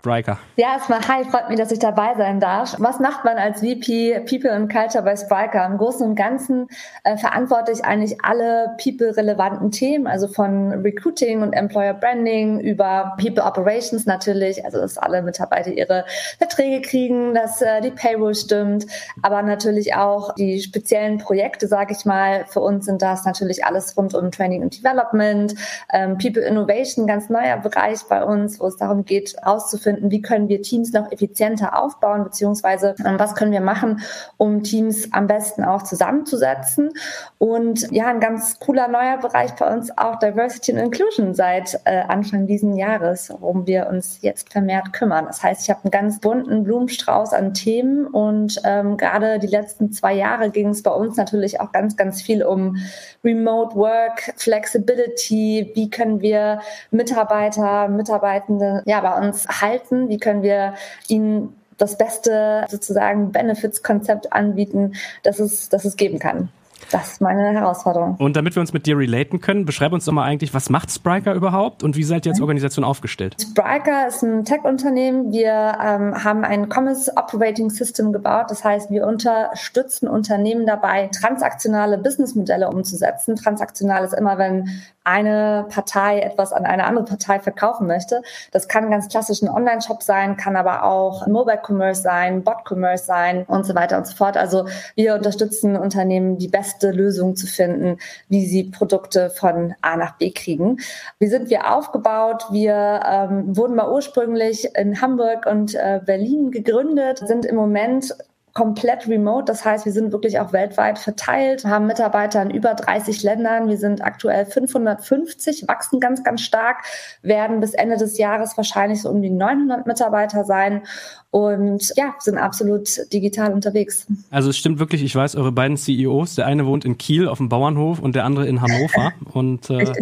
Spriker. Ja, erstmal, hi, freut mich, dass ich dabei sein darf. Was macht man als VP People and Culture bei Spriker? Im Großen und Ganzen äh, verantworte ich eigentlich alle People-relevanten Themen, also von Recruiting und Employer Branding über People Operations natürlich, also dass alle Mitarbeiter ihre Verträge kriegen, dass äh, die Payroll stimmt, aber natürlich auch die speziellen Projekte, sage ich mal. Für uns sind das natürlich alles rund um Training und Development, ähm, People Innovation, ganz neuer Bereich bei uns, wo es darum geht, auszufinden, finden, wie können wir Teams noch effizienter aufbauen, beziehungsweise ähm, was können wir machen, um Teams am besten auch zusammenzusetzen. Und ja, ein ganz cooler neuer Bereich bei uns auch Diversity and Inclusion seit äh, Anfang diesen Jahres, worum wir uns jetzt vermehrt kümmern. Das heißt, ich habe einen ganz bunten Blumenstrauß an Themen und ähm, gerade die letzten zwei Jahre ging es bei uns natürlich auch ganz, ganz viel um Remote Work, Flexibility, wie können wir Mitarbeiter, Mitarbeitende ja bei uns halten, wie können wir ihnen das beste sozusagen Benefits-Konzept anbieten, das es, das es geben kann. Das ist meine Herausforderung. Und damit wir uns mit dir relaten können, beschreib uns doch mal eigentlich, was macht Spriker überhaupt und wie seid ihr als Organisation aufgestellt? Spriker ist ein Tech-Unternehmen. Wir ähm, haben ein Commerce Operating System gebaut. Das heißt, wir unterstützen Unternehmen dabei, transaktionale Businessmodelle umzusetzen. Transaktional ist immer, wenn eine Partei etwas an eine andere Partei verkaufen möchte. Das kann ganz klassisch ein Online-Shop sein, kann aber auch Mobile Commerce sein, Bot Commerce sein und so weiter und so fort. Also wir unterstützen Unternehmen, die beste Lösung zu finden, wie sie Produkte von A nach B kriegen. Wie sind wir aufgebaut? Wir ähm, wurden mal ursprünglich in Hamburg und äh, Berlin gegründet, sind im Moment komplett remote. Das heißt, wir sind wirklich auch weltweit verteilt, haben Mitarbeiter in über 30 Ländern. Wir sind aktuell 550, wachsen ganz, ganz stark, werden bis Ende des Jahres wahrscheinlich so um die 900 Mitarbeiter sein und ja, sind absolut digital unterwegs. Also es stimmt wirklich, ich weiß, eure beiden CEOs, der eine wohnt in Kiel auf dem Bauernhof und der andere in Hannover [LAUGHS] und äh,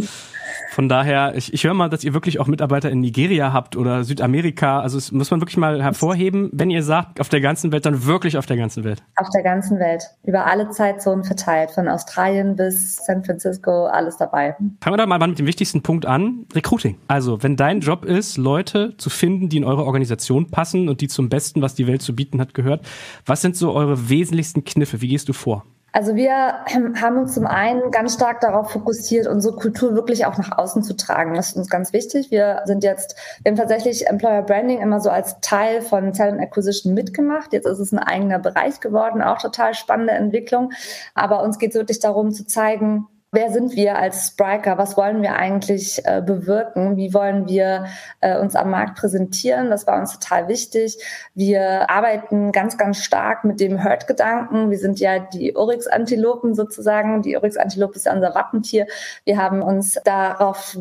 von daher, ich, ich höre mal, dass ihr wirklich auch Mitarbeiter in Nigeria habt oder Südamerika. Also das muss man wirklich mal hervorheben. Wenn ihr sagt, auf der ganzen Welt, dann wirklich auf der ganzen Welt. Auf der ganzen Welt. Über alle Zeitzonen verteilt. Von Australien bis San Francisco, alles dabei. Fangen wir da mal mit dem wichtigsten Punkt an. Recruiting. Also, wenn dein Job ist, Leute zu finden, die in eure Organisation passen und die zum Besten, was die Welt zu bieten hat, gehört. Was sind so eure wesentlichsten Kniffe? Wie gehst du vor? Also wir [CLEARS THROAT] haben uns zum einen ganz stark darauf fokussiert, unsere Kultur wirklich auch nach außen zu tragen. Das ist uns ganz wichtig. Wir sind jetzt, wir haben tatsächlich Employer Branding immer so als Teil von Talent Acquisition mitgemacht. Jetzt ist es ein eigener Bereich geworden, auch total spannende Entwicklung. Aber uns geht es wirklich darum zu zeigen, wer sind wir als Spriker? Was wollen wir eigentlich äh, bewirken? Wie wollen wir äh, uns am Markt präsentieren? Das war uns total wichtig. Wir arbeiten ganz, ganz stark mit dem Herd-Gedanken. Wir sind ja die Oryx-Antilopen sozusagen. Die Oryx-Antilope ist ja unser Wappentier. Wir haben uns darauf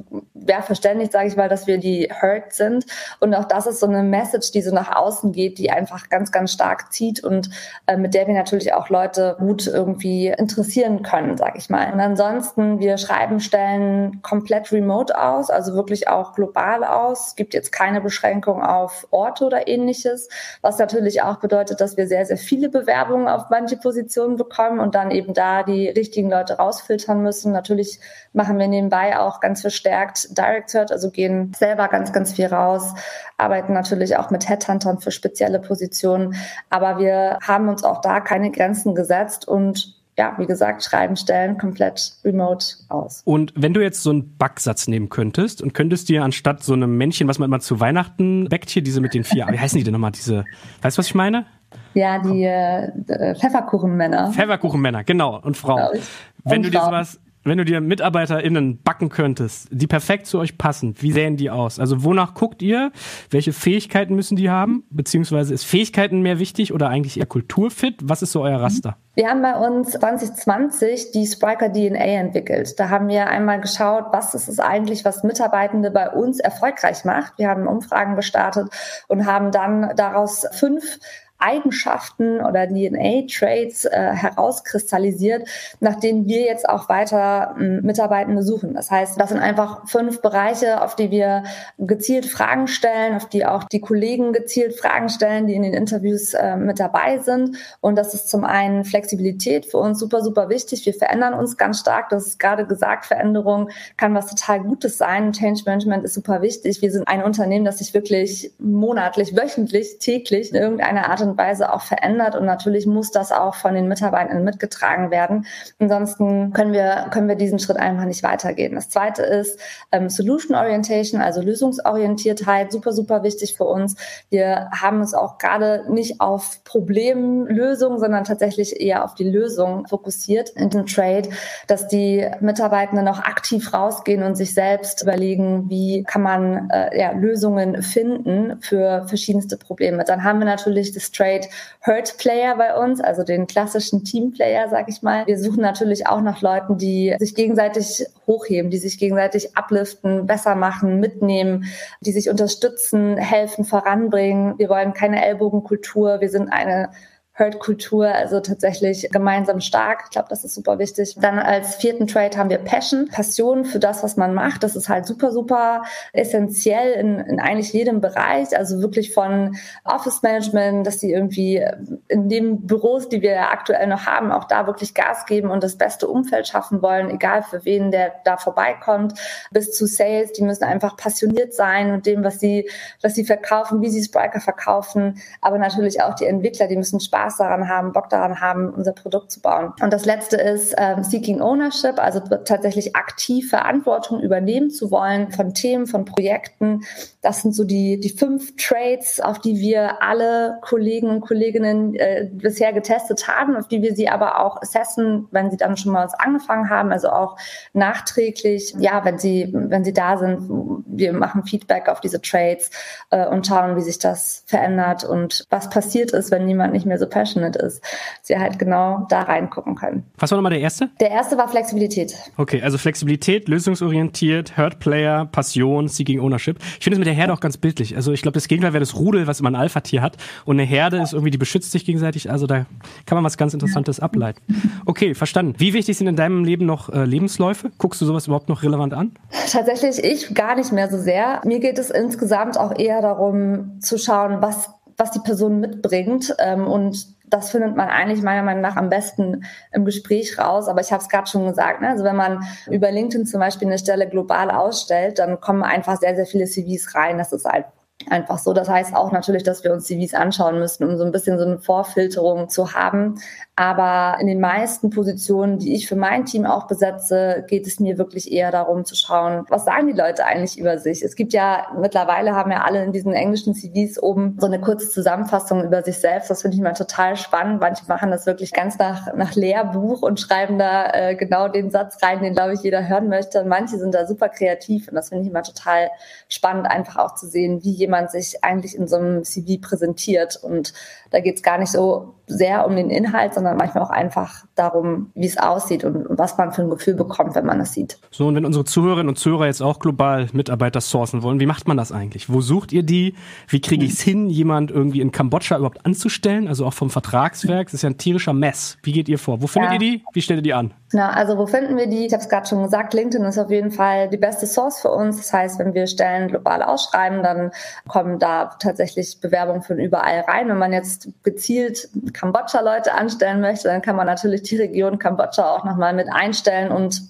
ja, verständigt, sage ich mal, dass wir die Herd sind. Und auch das ist so eine Message, die so nach außen geht, die einfach ganz, ganz stark zieht und äh, mit der wir natürlich auch Leute gut irgendwie interessieren können, sage ich mal. Und ansonsten ansonsten, wir schreiben Stellen komplett remote aus, also wirklich auch global aus. Es gibt jetzt keine Beschränkung auf Orte oder ähnliches, was natürlich auch bedeutet, dass wir sehr, sehr viele Bewerbungen auf manche Positionen bekommen und dann eben da die richtigen Leute rausfiltern müssen. Natürlich machen wir nebenbei auch ganz verstärkt Direct Search, also gehen selber ganz, ganz viel raus, arbeiten natürlich auch mit Headhuntern für spezielle Positionen, aber wir haben uns auch da keine Grenzen gesetzt und ja, wie gesagt, schreiben, stellen komplett remote aus. Und wenn du jetzt so einen Backsatz nehmen könntest und könntest dir anstatt so einem Männchen, was man immer zu Weihnachten backt, hier diese mit den vier, wie heißen die denn nochmal, diese, weißt du, was ich meine? Ja, die äh, Pfefferkuchenmänner. Pfefferkuchenmänner, genau, und Frauen. Wenn und du dir sowas wenn du dir MitarbeiterInnen backen könntest, die perfekt zu euch passen, wie sehen die aus? Also wonach guckt ihr? Welche Fähigkeiten müssen die haben? Beziehungsweise ist Fähigkeiten mehr wichtig oder eigentlich eher Kulturfit? Was ist so euer Raster? Wir haben bei uns 2020 die Spriker DNA entwickelt. Da haben wir einmal geschaut, was ist es eigentlich, was Mitarbeitende bei uns erfolgreich macht. Wir haben Umfragen gestartet und haben dann daraus fünf Eigenschaften oder DNA-Traits äh, herauskristallisiert, nach denen wir jetzt auch weiter äh, Mitarbeitende suchen. Das heißt, das sind einfach fünf Bereiche, auf die wir gezielt Fragen stellen, auf die auch die Kollegen gezielt Fragen stellen, die in den Interviews äh, mit dabei sind. Und das ist zum einen Flexibilität für uns super, super wichtig. Wir verändern uns ganz stark. Das ist gerade gesagt, Veränderung kann was total Gutes sein. Change Management ist super wichtig. Wir sind ein Unternehmen, das sich wirklich monatlich, wöchentlich, täglich in irgendeiner Art und und Weise auch verändert und natürlich muss das auch von den Mitarbeitern mitgetragen werden. Ansonsten können wir, können wir diesen Schritt einfach nicht weitergehen. Das zweite ist ähm, Solution Orientation, also Lösungsorientiertheit, super, super wichtig für uns. Wir haben es auch gerade nicht auf Problemlösungen, sondern tatsächlich eher auf die Lösung fokussiert in dem Trade, dass die Mitarbeitenden noch aktiv rausgehen und sich selbst überlegen, wie kann man äh, ja, Lösungen finden für verschiedenste Probleme. Dann haben wir natürlich das Trade Hurt Player bei uns, also den klassischen Teamplayer, sag ich mal. Wir suchen natürlich auch nach Leuten, die sich gegenseitig hochheben, die sich gegenseitig upliften, besser machen, mitnehmen, die sich unterstützen, helfen, voranbringen. Wir wollen keine Ellbogenkultur. Wir sind eine Herd-Kultur, also tatsächlich gemeinsam stark. Ich glaube, das ist super wichtig. Dann als vierten Trade haben wir Passion, Passion für das, was man macht. Das ist halt super, super essentiell in, in eigentlich jedem Bereich. Also wirklich von Office Management, dass die irgendwie in den Büros, die wir aktuell noch haben, auch da wirklich Gas geben und das beste Umfeld schaffen wollen, egal für wen der da vorbeikommt, bis zu Sales. Die müssen einfach passioniert sein und dem, was sie, was sie verkaufen, wie sie Spriker verkaufen. Aber natürlich auch die Entwickler, die müssen Spaß Spaß daran haben, Bock daran haben, unser Produkt zu bauen. Und das letzte ist ähm, Seeking Ownership, also tatsächlich aktiv Verantwortung übernehmen zu wollen von Themen, von Projekten. Das sind so die, die fünf Traits, auf die wir alle Kollegen und Kolleginnen äh, bisher getestet haben, auf die wir sie aber auch assessen, wenn sie dann schon mal uns angefangen haben, also auch nachträglich, ja, wenn sie, wenn sie da sind, wir machen Feedback auf diese Traits äh, und schauen, wie sich das verändert und was passiert ist, wenn jemand nicht mehr so passionate ist, sie halt genau da reingucken können. Was war nochmal der erste? Der erste war Flexibilität. Okay, also Flexibilität, lösungsorientiert, Hurt Player, Passion, Seeking Ownership. Ich finde es mit der Herde auch ganz bildlich. Also ich glaube, das Gegenteil wäre das Rudel, was immer ein Alpha-Tier hat. Und eine Herde ist irgendwie, die beschützt sich gegenseitig. Also da kann man was ganz Interessantes ableiten. Okay, verstanden. Wie wichtig sind in deinem Leben noch äh, Lebensläufe? Guckst du sowas überhaupt noch relevant an? Tatsächlich ich gar nicht mehr so sehr. Mir geht es insgesamt auch eher darum zu schauen, was was die Person mitbringt. Ähm, und das findet man eigentlich meiner Meinung nach am besten im Gespräch raus. Aber ich habe es gerade schon gesagt, ne? also wenn man über LinkedIn zum Beispiel eine Stelle global ausstellt, dann kommen einfach sehr, sehr viele CVs rein. Das ist halt einfach so. Das heißt auch natürlich, dass wir uns CVs anschauen müssen, um so ein bisschen so eine Vorfilterung zu haben. Aber in den meisten Positionen, die ich für mein Team auch besetze, geht es mir wirklich eher darum zu schauen, was sagen die Leute eigentlich über sich? Es gibt ja mittlerweile haben ja alle in diesen englischen CVs oben so eine kurze Zusammenfassung über sich selbst. Das finde ich mal total spannend. Manche machen das wirklich ganz nach, nach Lehrbuch und schreiben da äh, genau den Satz rein, den glaube ich jeder hören möchte. Manche sind da super kreativ und das finde ich immer total spannend, einfach auch zu sehen, wie jemand sich eigentlich in so einem CV präsentiert. Und da geht es gar nicht so sehr um den Inhalt, sondern manchmal auch einfach darum, wie es aussieht und was man für ein Gefühl bekommt, wenn man das sieht. So, und wenn unsere Zuhörerinnen und Zuhörer jetzt auch global Mitarbeiter sourcen wollen, wie macht man das eigentlich? Wo sucht ihr die? Wie kriege ich es hin, jemand irgendwie in Kambodscha überhaupt anzustellen? Also auch vom Vertragswerk. Das ist ja ein tierischer Mess. Wie geht ihr vor? Wo findet ja. ihr die? Wie stellt ihr die an? Na, also wo finden wir die? Ich habe es gerade schon gesagt, LinkedIn ist auf jeden Fall die beste Source für uns. Das heißt, wenn wir Stellen global ausschreiben, dann kommen da tatsächlich Bewerbungen von überall rein. Wenn man jetzt gezielt Kambodscha-Leute anstellen möchte, dann kann man natürlich die Region Kambodscha auch nochmal mit einstellen und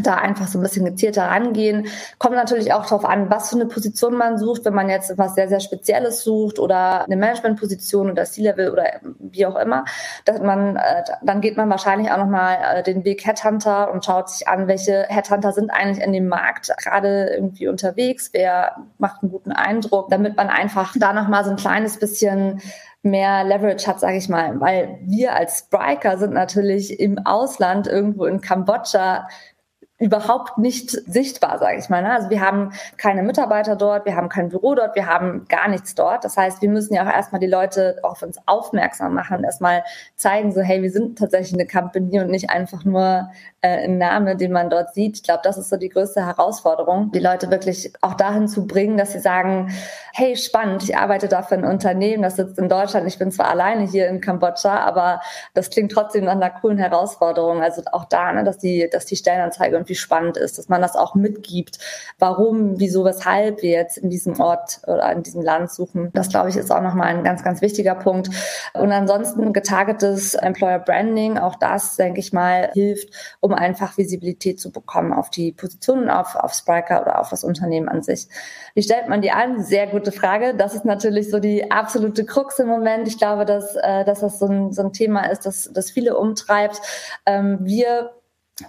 da einfach so ein bisschen gezielter rangehen. Kommt natürlich auch darauf an, was für eine Position man sucht. Wenn man jetzt was sehr, sehr Spezielles sucht oder eine Managementposition oder C-Level oder wie auch immer, dass man, äh, dann geht man wahrscheinlich auch nochmal äh, den Weg Headhunter und schaut sich an, welche Headhunter sind eigentlich in dem Markt gerade irgendwie unterwegs, wer macht einen guten Eindruck, damit man einfach da nochmal so ein kleines bisschen mehr Leverage hat, sage ich mal, weil wir als Spriker sind natürlich im Ausland irgendwo in Kambodscha überhaupt nicht sichtbar, sage ich mal. Ne? Also wir haben keine Mitarbeiter dort, wir haben kein Büro dort, wir haben gar nichts dort. Das heißt, wir müssen ja auch erstmal die Leute auf uns aufmerksam machen und erstmal zeigen, so hey, wir sind tatsächlich eine Company und nicht einfach nur äh, ein Name, den man dort sieht. Ich glaube, das ist so die größte Herausforderung, die Leute wirklich auch dahin zu bringen, dass sie sagen, hey, spannend, ich arbeite da für ein Unternehmen, das sitzt in Deutschland, ich bin zwar alleine hier in Kambodscha, aber das klingt trotzdem nach einer coolen Herausforderung. Also auch da, ne, dass die, dass die Stellenanzeige irgendwie irgendwie spannend ist, dass man das auch mitgibt, warum, wieso, weshalb wir jetzt in diesem Ort oder in diesem Land suchen. Das, glaube ich, ist auch nochmal ein ganz, ganz wichtiger Punkt. Und ansonsten getargetes Employer Branding, auch das, denke ich mal, hilft, um einfach Visibilität zu bekommen auf die Positionen, auf, auf Spriker oder auf das Unternehmen an sich. Wie stellt man die an? Sehr gute Frage. Das ist natürlich so die absolute Krux im Moment. Ich glaube, dass, äh, dass das so ein, so ein Thema ist, das, das viele umtreibt. Ähm, wir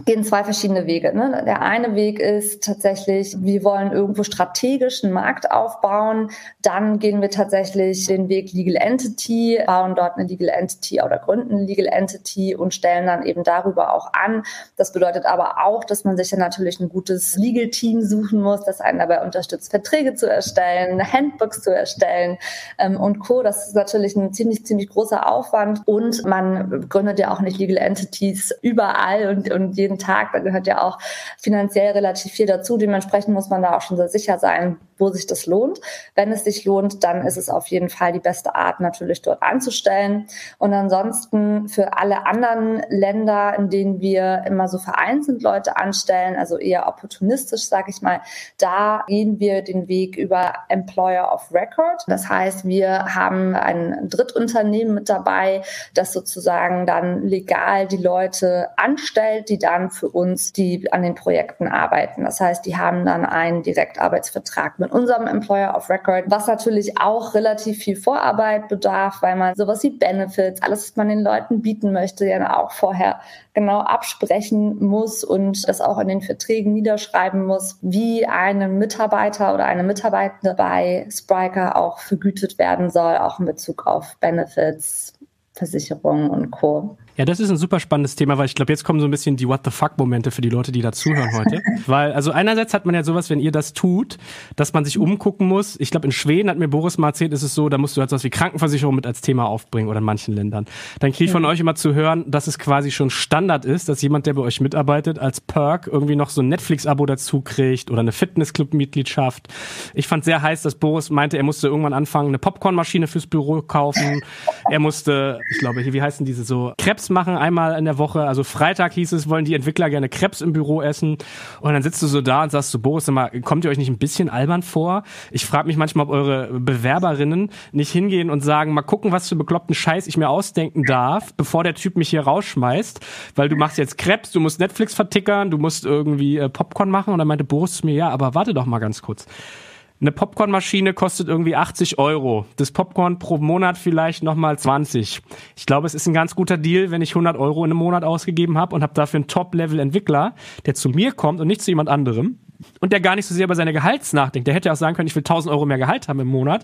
gehen zwei verschiedene Wege. Ne? Der eine Weg ist tatsächlich, wir wollen irgendwo strategisch einen Markt aufbauen. Dann gehen wir tatsächlich den Weg Legal Entity, bauen dort eine Legal Entity oder gründen eine Legal Entity und stellen dann eben darüber auch an. Das bedeutet aber auch, dass man sich ja natürlich ein gutes Legal Team suchen muss, das einen dabei unterstützt, Verträge zu erstellen, Handbooks zu erstellen ähm, und Co. Das ist natürlich ein ziemlich, ziemlich großer Aufwand und man gründet ja auch nicht Legal Entities überall und, und jeden Tag. Da gehört ja auch finanziell relativ viel dazu. Dementsprechend muss man da auch schon sehr sicher sein, wo sich das lohnt. Wenn es sich lohnt, dann ist es auf jeden Fall die beste Art, natürlich dort anzustellen. Und ansonsten für alle anderen Länder, in denen wir immer so vereinzelt Leute anstellen, also eher opportunistisch, sage ich mal, da gehen wir den Weg über Employer of Record. Das heißt, wir haben ein Drittunternehmen mit dabei, das sozusagen dann legal die Leute anstellt, die dann für uns, die an den Projekten arbeiten. Das heißt, die haben dann einen Direktarbeitsvertrag mit unserem Employer of Record, was natürlich auch relativ viel Vorarbeit bedarf, weil man sowas wie Benefits, alles, was man den Leuten bieten möchte, ja auch vorher genau absprechen muss und das auch in den Verträgen niederschreiben muss, wie ein Mitarbeiter oder eine Mitarbeitende bei Spriker auch vergütet werden soll, auch in Bezug auf Benefits, Versicherungen und Co. Ja, das ist ein super spannendes Thema, weil ich glaube, jetzt kommen so ein bisschen die What the fuck-Momente für die Leute, die da zuhören [LAUGHS] heute. weil, also einerseits hat man ja sowas, wenn ihr das tut, dass man sich umgucken muss. Ich glaube, in Schweden hat mir Boris mal erzählt, ist es so, da musst du halt sowas wie Krankenversicherung mit als Thema aufbringen oder in manchen Ländern. Dann kriege ich von euch immer zu hören, dass es quasi schon Standard ist, dass jemand, der bei euch mitarbeitet, als Perk irgendwie noch so ein Netflix-Abo dazu kriegt oder eine Fitnessclub-Mitgliedschaft. Ich fand sehr heiß, dass Boris meinte, er musste irgendwann anfangen, eine Popcornmaschine fürs Büro kaufen. Er musste, ich glaube, hier, wie heißen diese so, Krebs Krebs machen einmal in der Woche. Also Freitag hieß es, wollen die Entwickler gerne Krebs im Büro essen. Und dann sitzt du so da und sagst so, Boris, mal, kommt ihr euch nicht ein bisschen albern vor? Ich frage mich manchmal, ob eure Bewerberinnen nicht hingehen und sagen, mal gucken, was für bekloppten Scheiß ich mir ausdenken darf, bevor der Typ mich hier rausschmeißt. Weil du machst jetzt Krebs, du musst Netflix vertickern, du musst irgendwie äh, Popcorn machen. Und dann meinte Boris zu mir, ja, aber warte doch mal ganz kurz. Eine Popcornmaschine kostet irgendwie 80 Euro. Das Popcorn pro Monat vielleicht nochmal 20. Ich glaube, es ist ein ganz guter Deal, wenn ich 100 Euro in einem Monat ausgegeben habe und habe dafür einen Top-Level-Entwickler, der zu mir kommt und nicht zu jemand anderem und der gar nicht so sehr über seine Gehalts nachdenkt. Der hätte auch sagen können, ich will 1000 Euro mehr Gehalt haben im Monat,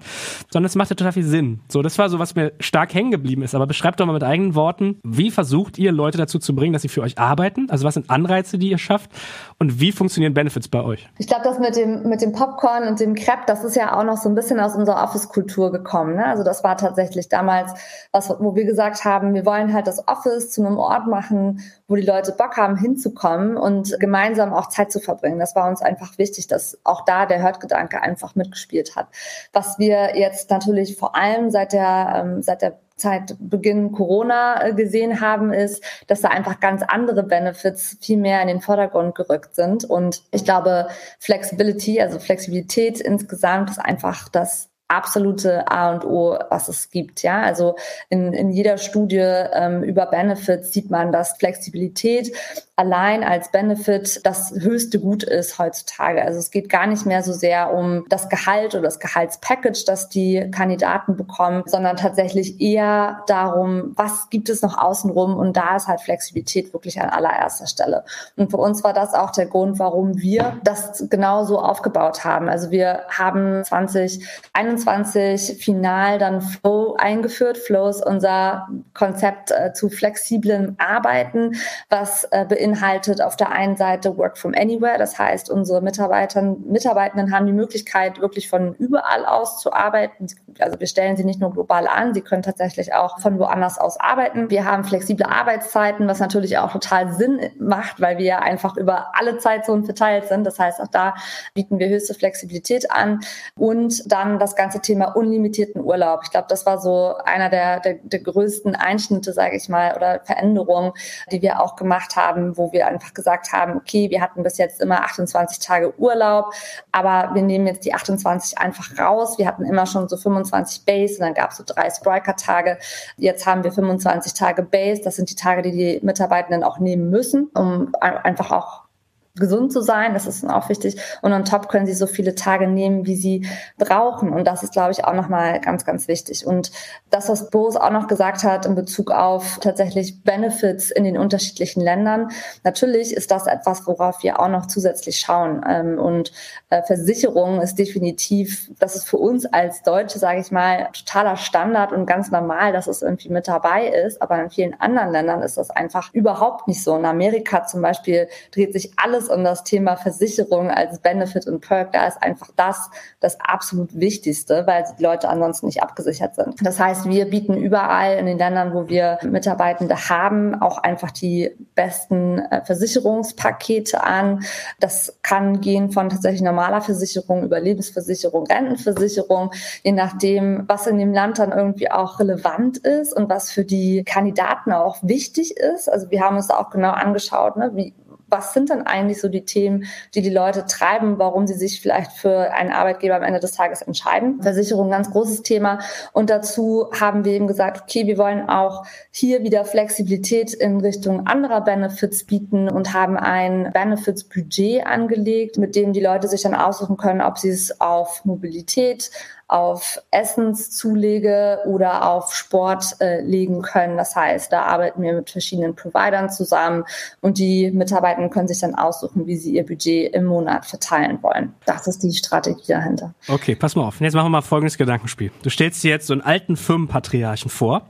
sondern es macht ja total viel Sinn. So, das war so, was mir stark hängen geblieben ist. Aber beschreibt doch mal mit eigenen Worten, wie versucht ihr Leute dazu zu bringen, dass sie für euch arbeiten? Also was sind Anreize, die ihr schafft? Und wie funktionieren Benefits bei euch? Ich glaube, das mit dem, mit dem Popcorn und dem Crepe, das ist ja auch noch so ein bisschen aus unserer Office-Kultur gekommen. Ne? Also das war tatsächlich damals was, wo wir gesagt haben, wir wollen halt das Office zu einem Ort machen, wo die Leute Bock haben, hinzukommen und gemeinsam auch Zeit zu verbringen. Das war uns einfach wichtig, dass auch da der Hörtgedanke einfach mitgespielt hat. Was wir jetzt natürlich vor allem seit der, ähm, seit der Zeit Beginn Corona äh, gesehen haben, ist, dass da einfach ganz andere Benefits viel mehr in den Vordergrund gerückt sind. Und ich glaube, Flexibility, also Flexibilität insgesamt ist einfach das absolute A und O, was es gibt. Ja, also in, in jeder Studie ähm, über Benefits sieht man, dass Flexibilität allein als Benefit das höchste Gut ist heutzutage. Also es geht gar nicht mehr so sehr um das Gehalt oder das Gehaltspackage, das die Kandidaten bekommen, sondern tatsächlich eher darum, was gibt es noch außenrum und da ist halt Flexibilität wirklich an allererster Stelle. Und für uns war das auch der Grund, warum wir das genauso aufgebaut haben. Also wir haben 2021 final dann Flow eingeführt. Flow ist unser Konzept äh, zu flexiblem Arbeiten, was äh, beinhaltet beinhaltet auf der einen Seite Work from Anywhere. Das heißt, unsere Mitarbeitenden haben die Möglichkeit, wirklich von überall aus zu arbeiten. Also wir stellen sie nicht nur global an, sie können tatsächlich auch von woanders aus arbeiten. Wir haben flexible Arbeitszeiten, was natürlich auch total Sinn macht, weil wir einfach über alle Zeitzonen verteilt sind. Das heißt, auch da bieten wir höchste Flexibilität an. Und dann das ganze Thema unlimitierten Urlaub. Ich glaube, das war so einer der, der, der größten Einschnitte, sage ich mal, oder Veränderungen, die wir auch gemacht haben, wo wir einfach gesagt haben, okay, wir hatten bis jetzt immer 28 Tage Urlaub, aber wir nehmen jetzt die 28 einfach raus. Wir hatten immer schon so 25 Base und dann gab es so drei Spriker-Tage. Jetzt haben wir 25 Tage Base. Das sind die Tage, die die Mitarbeitenden auch nehmen müssen, um einfach auch gesund zu sein, das ist auch wichtig. Und on top können sie so viele Tage nehmen, wie sie brauchen. Und das ist, glaube ich, auch nochmal ganz, ganz wichtig. Und das, was Boris auch noch gesagt hat in Bezug auf tatsächlich Benefits in den unterschiedlichen Ländern, natürlich ist das etwas, worauf wir auch noch zusätzlich schauen. Ähm, und äh, Versicherung ist definitiv, das ist für uns als Deutsche, sage ich mal, totaler Standard und ganz normal, dass es irgendwie mit dabei ist. Aber in vielen anderen Ländern ist das einfach überhaupt nicht so. In Amerika zum Beispiel dreht sich alles um das Thema Versicherung als Benefit und Perk, da ist einfach das das absolut Wichtigste, weil die Leute ansonsten nicht abgesichert sind. Das heißt, wir bieten überall in den Ländern, wo wir Mitarbeitende haben, auch einfach die besten äh, Versicherungspakete an. Das kann gehen von tatsächlich normaler Versicherung über Lebensversicherung, Rentenversicherung, je nachdem, was in dem Land dann irgendwie auch relevant ist und was für die Kandidaten auch wichtig ist. Also wir haben uns da auch genau angeschaut, ne, wie, was sind denn eigentlich so die Themen, die die Leute treiben, warum sie sich vielleicht für einen Arbeitgeber am Ende des Tages entscheiden. Versicherung, ganz großes Thema. Und dazu haben wir eben gesagt, okay, wir wollen auch hier wieder Flexibilität in Richtung anderer Benefits bieten und haben ein Benefits-Budget angelegt, mit dem die Leute sich dann aussuchen können, ob sie es auf Mobilität, auf Essenszulege oder auf Sport äh, legen können. Das heißt, da arbeiten wir mit verschiedenen Providern zusammen und die Mitarbeiter können sich dann aussuchen, wie sie ihr Budget im Monat verteilen wollen. Das ist die Strategie dahinter. Okay, pass mal auf. Jetzt machen wir mal folgendes Gedankenspiel. Du stellst dir jetzt so einen alten Firmenpatriarchen vor,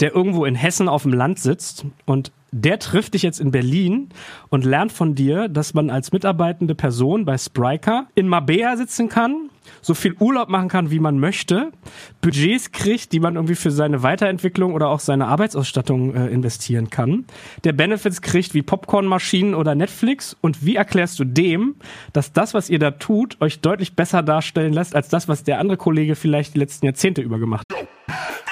der irgendwo in Hessen auf dem Land sitzt und der trifft dich jetzt in Berlin und lernt von dir, dass man als mitarbeitende Person bei Spriker in Mabea sitzen kann so viel Urlaub machen kann, wie man möchte, Budgets kriegt, die man irgendwie für seine Weiterentwicklung oder auch seine Arbeitsausstattung äh, investieren kann, der Benefits kriegt wie Popcornmaschinen oder Netflix und wie erklärst du dem, dass das, was ihr da tut, euch deutlich besser darstellen lässt als das, was der andere Kollege vielleicht die letzten Jahrzehnte über gemacht hat?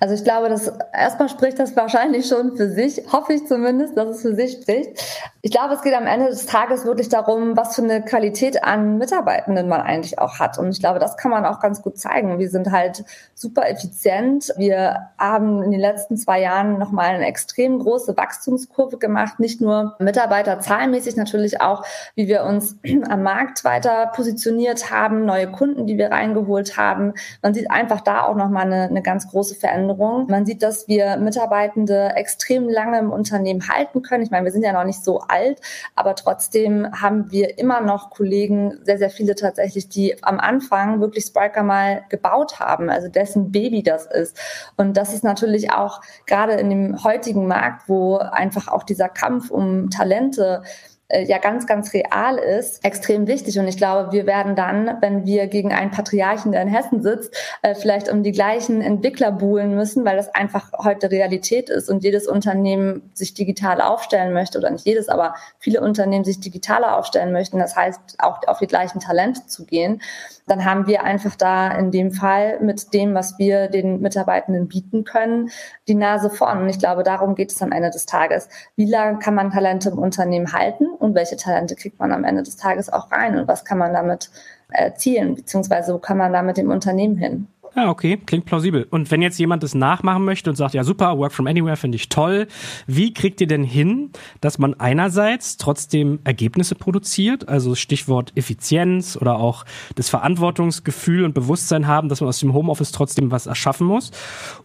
Also ich glaube, dass erstmal spricht das wahrscheinlich schon für sich, hoffe ich zumindest, dass es für sich spricht. Ich glaube, es geht am Ende des Tages wirklich darum, was für eine Qualität an Mitarbeitenden man eigentlich auch hat. Und ich glaube, das kann man auch ganz gut zeigen. Wir sind halt super effizient. Wir haben in den letzten zwei Jahren nochmal eine extrem große Wachstumskurve gemacht. Nicht nur Mitarbeiterzahlenmäßig, natürlich auch, wie wir uns [CLEARS THROAT] am Markt weiter positioniert haben, neue Kunden, die wir reingeholt haben. Man sieht einfach da auch nochmal eine, eine ganz große Veränderung. Man sieht, dass wir Mitarbeitende extrem lange im Unternehmen halten können. Ich meine, wir sind ja noch nicht so alt, aber trotzdem haben wir immer noch Kollegen, sehr, sehr viele tatsächlich, die am Anfang wirklich Spriker mal gebaut haben, also dessen Baby das ist. Und das ist natürlich auch gerade in dem heutigen Markt, wo einfach auch dieser Kampf um Talente ja ganz, ganz real ist, extrem wichtig. Und ich glaube, wir werden dann, wenn wir gegen einen Patriarchen, der in Hessen sitzt, äh, vielleicht um die gleichen Entwickler buhlen müssen, weil das einfach heute Realität ist und jedes Unternehmen sich digital aufstellen möchte oder nicht jedes, aber viele Unternehmen sich digitaler aufstellen möchten. Das heißt, auch auf die gleichen Talente zu gehen dann haben wir einfach da in dem Fall mit dem, was wir den Mitarbeitenden bieten können, die Nase vorn. Und ich glaube, darum geht es am Ende des Tages. Wie lange kann man Talente im Unternehmen halten und welche Talente kriegt man am Ende des Tages auch rein und was kann man damit erzielen, beziehungsweise wo kann man da mit dem Unternehmen hin? Ja, okay, klingt plausibel. Und wenn jetzt jemand das nachmachen möchte und sagt, ja super, Work from Anywhere finde ich toll, wie kriegt ihr denn hin, dass man einerseits trotzdem Ergebnisse produziert, also Stichwort Effizienz oder auch das Verantwortungsgefühl und Bewusstsein haben, dass man aus dem Homeoffice trotzdem was erschaffen muss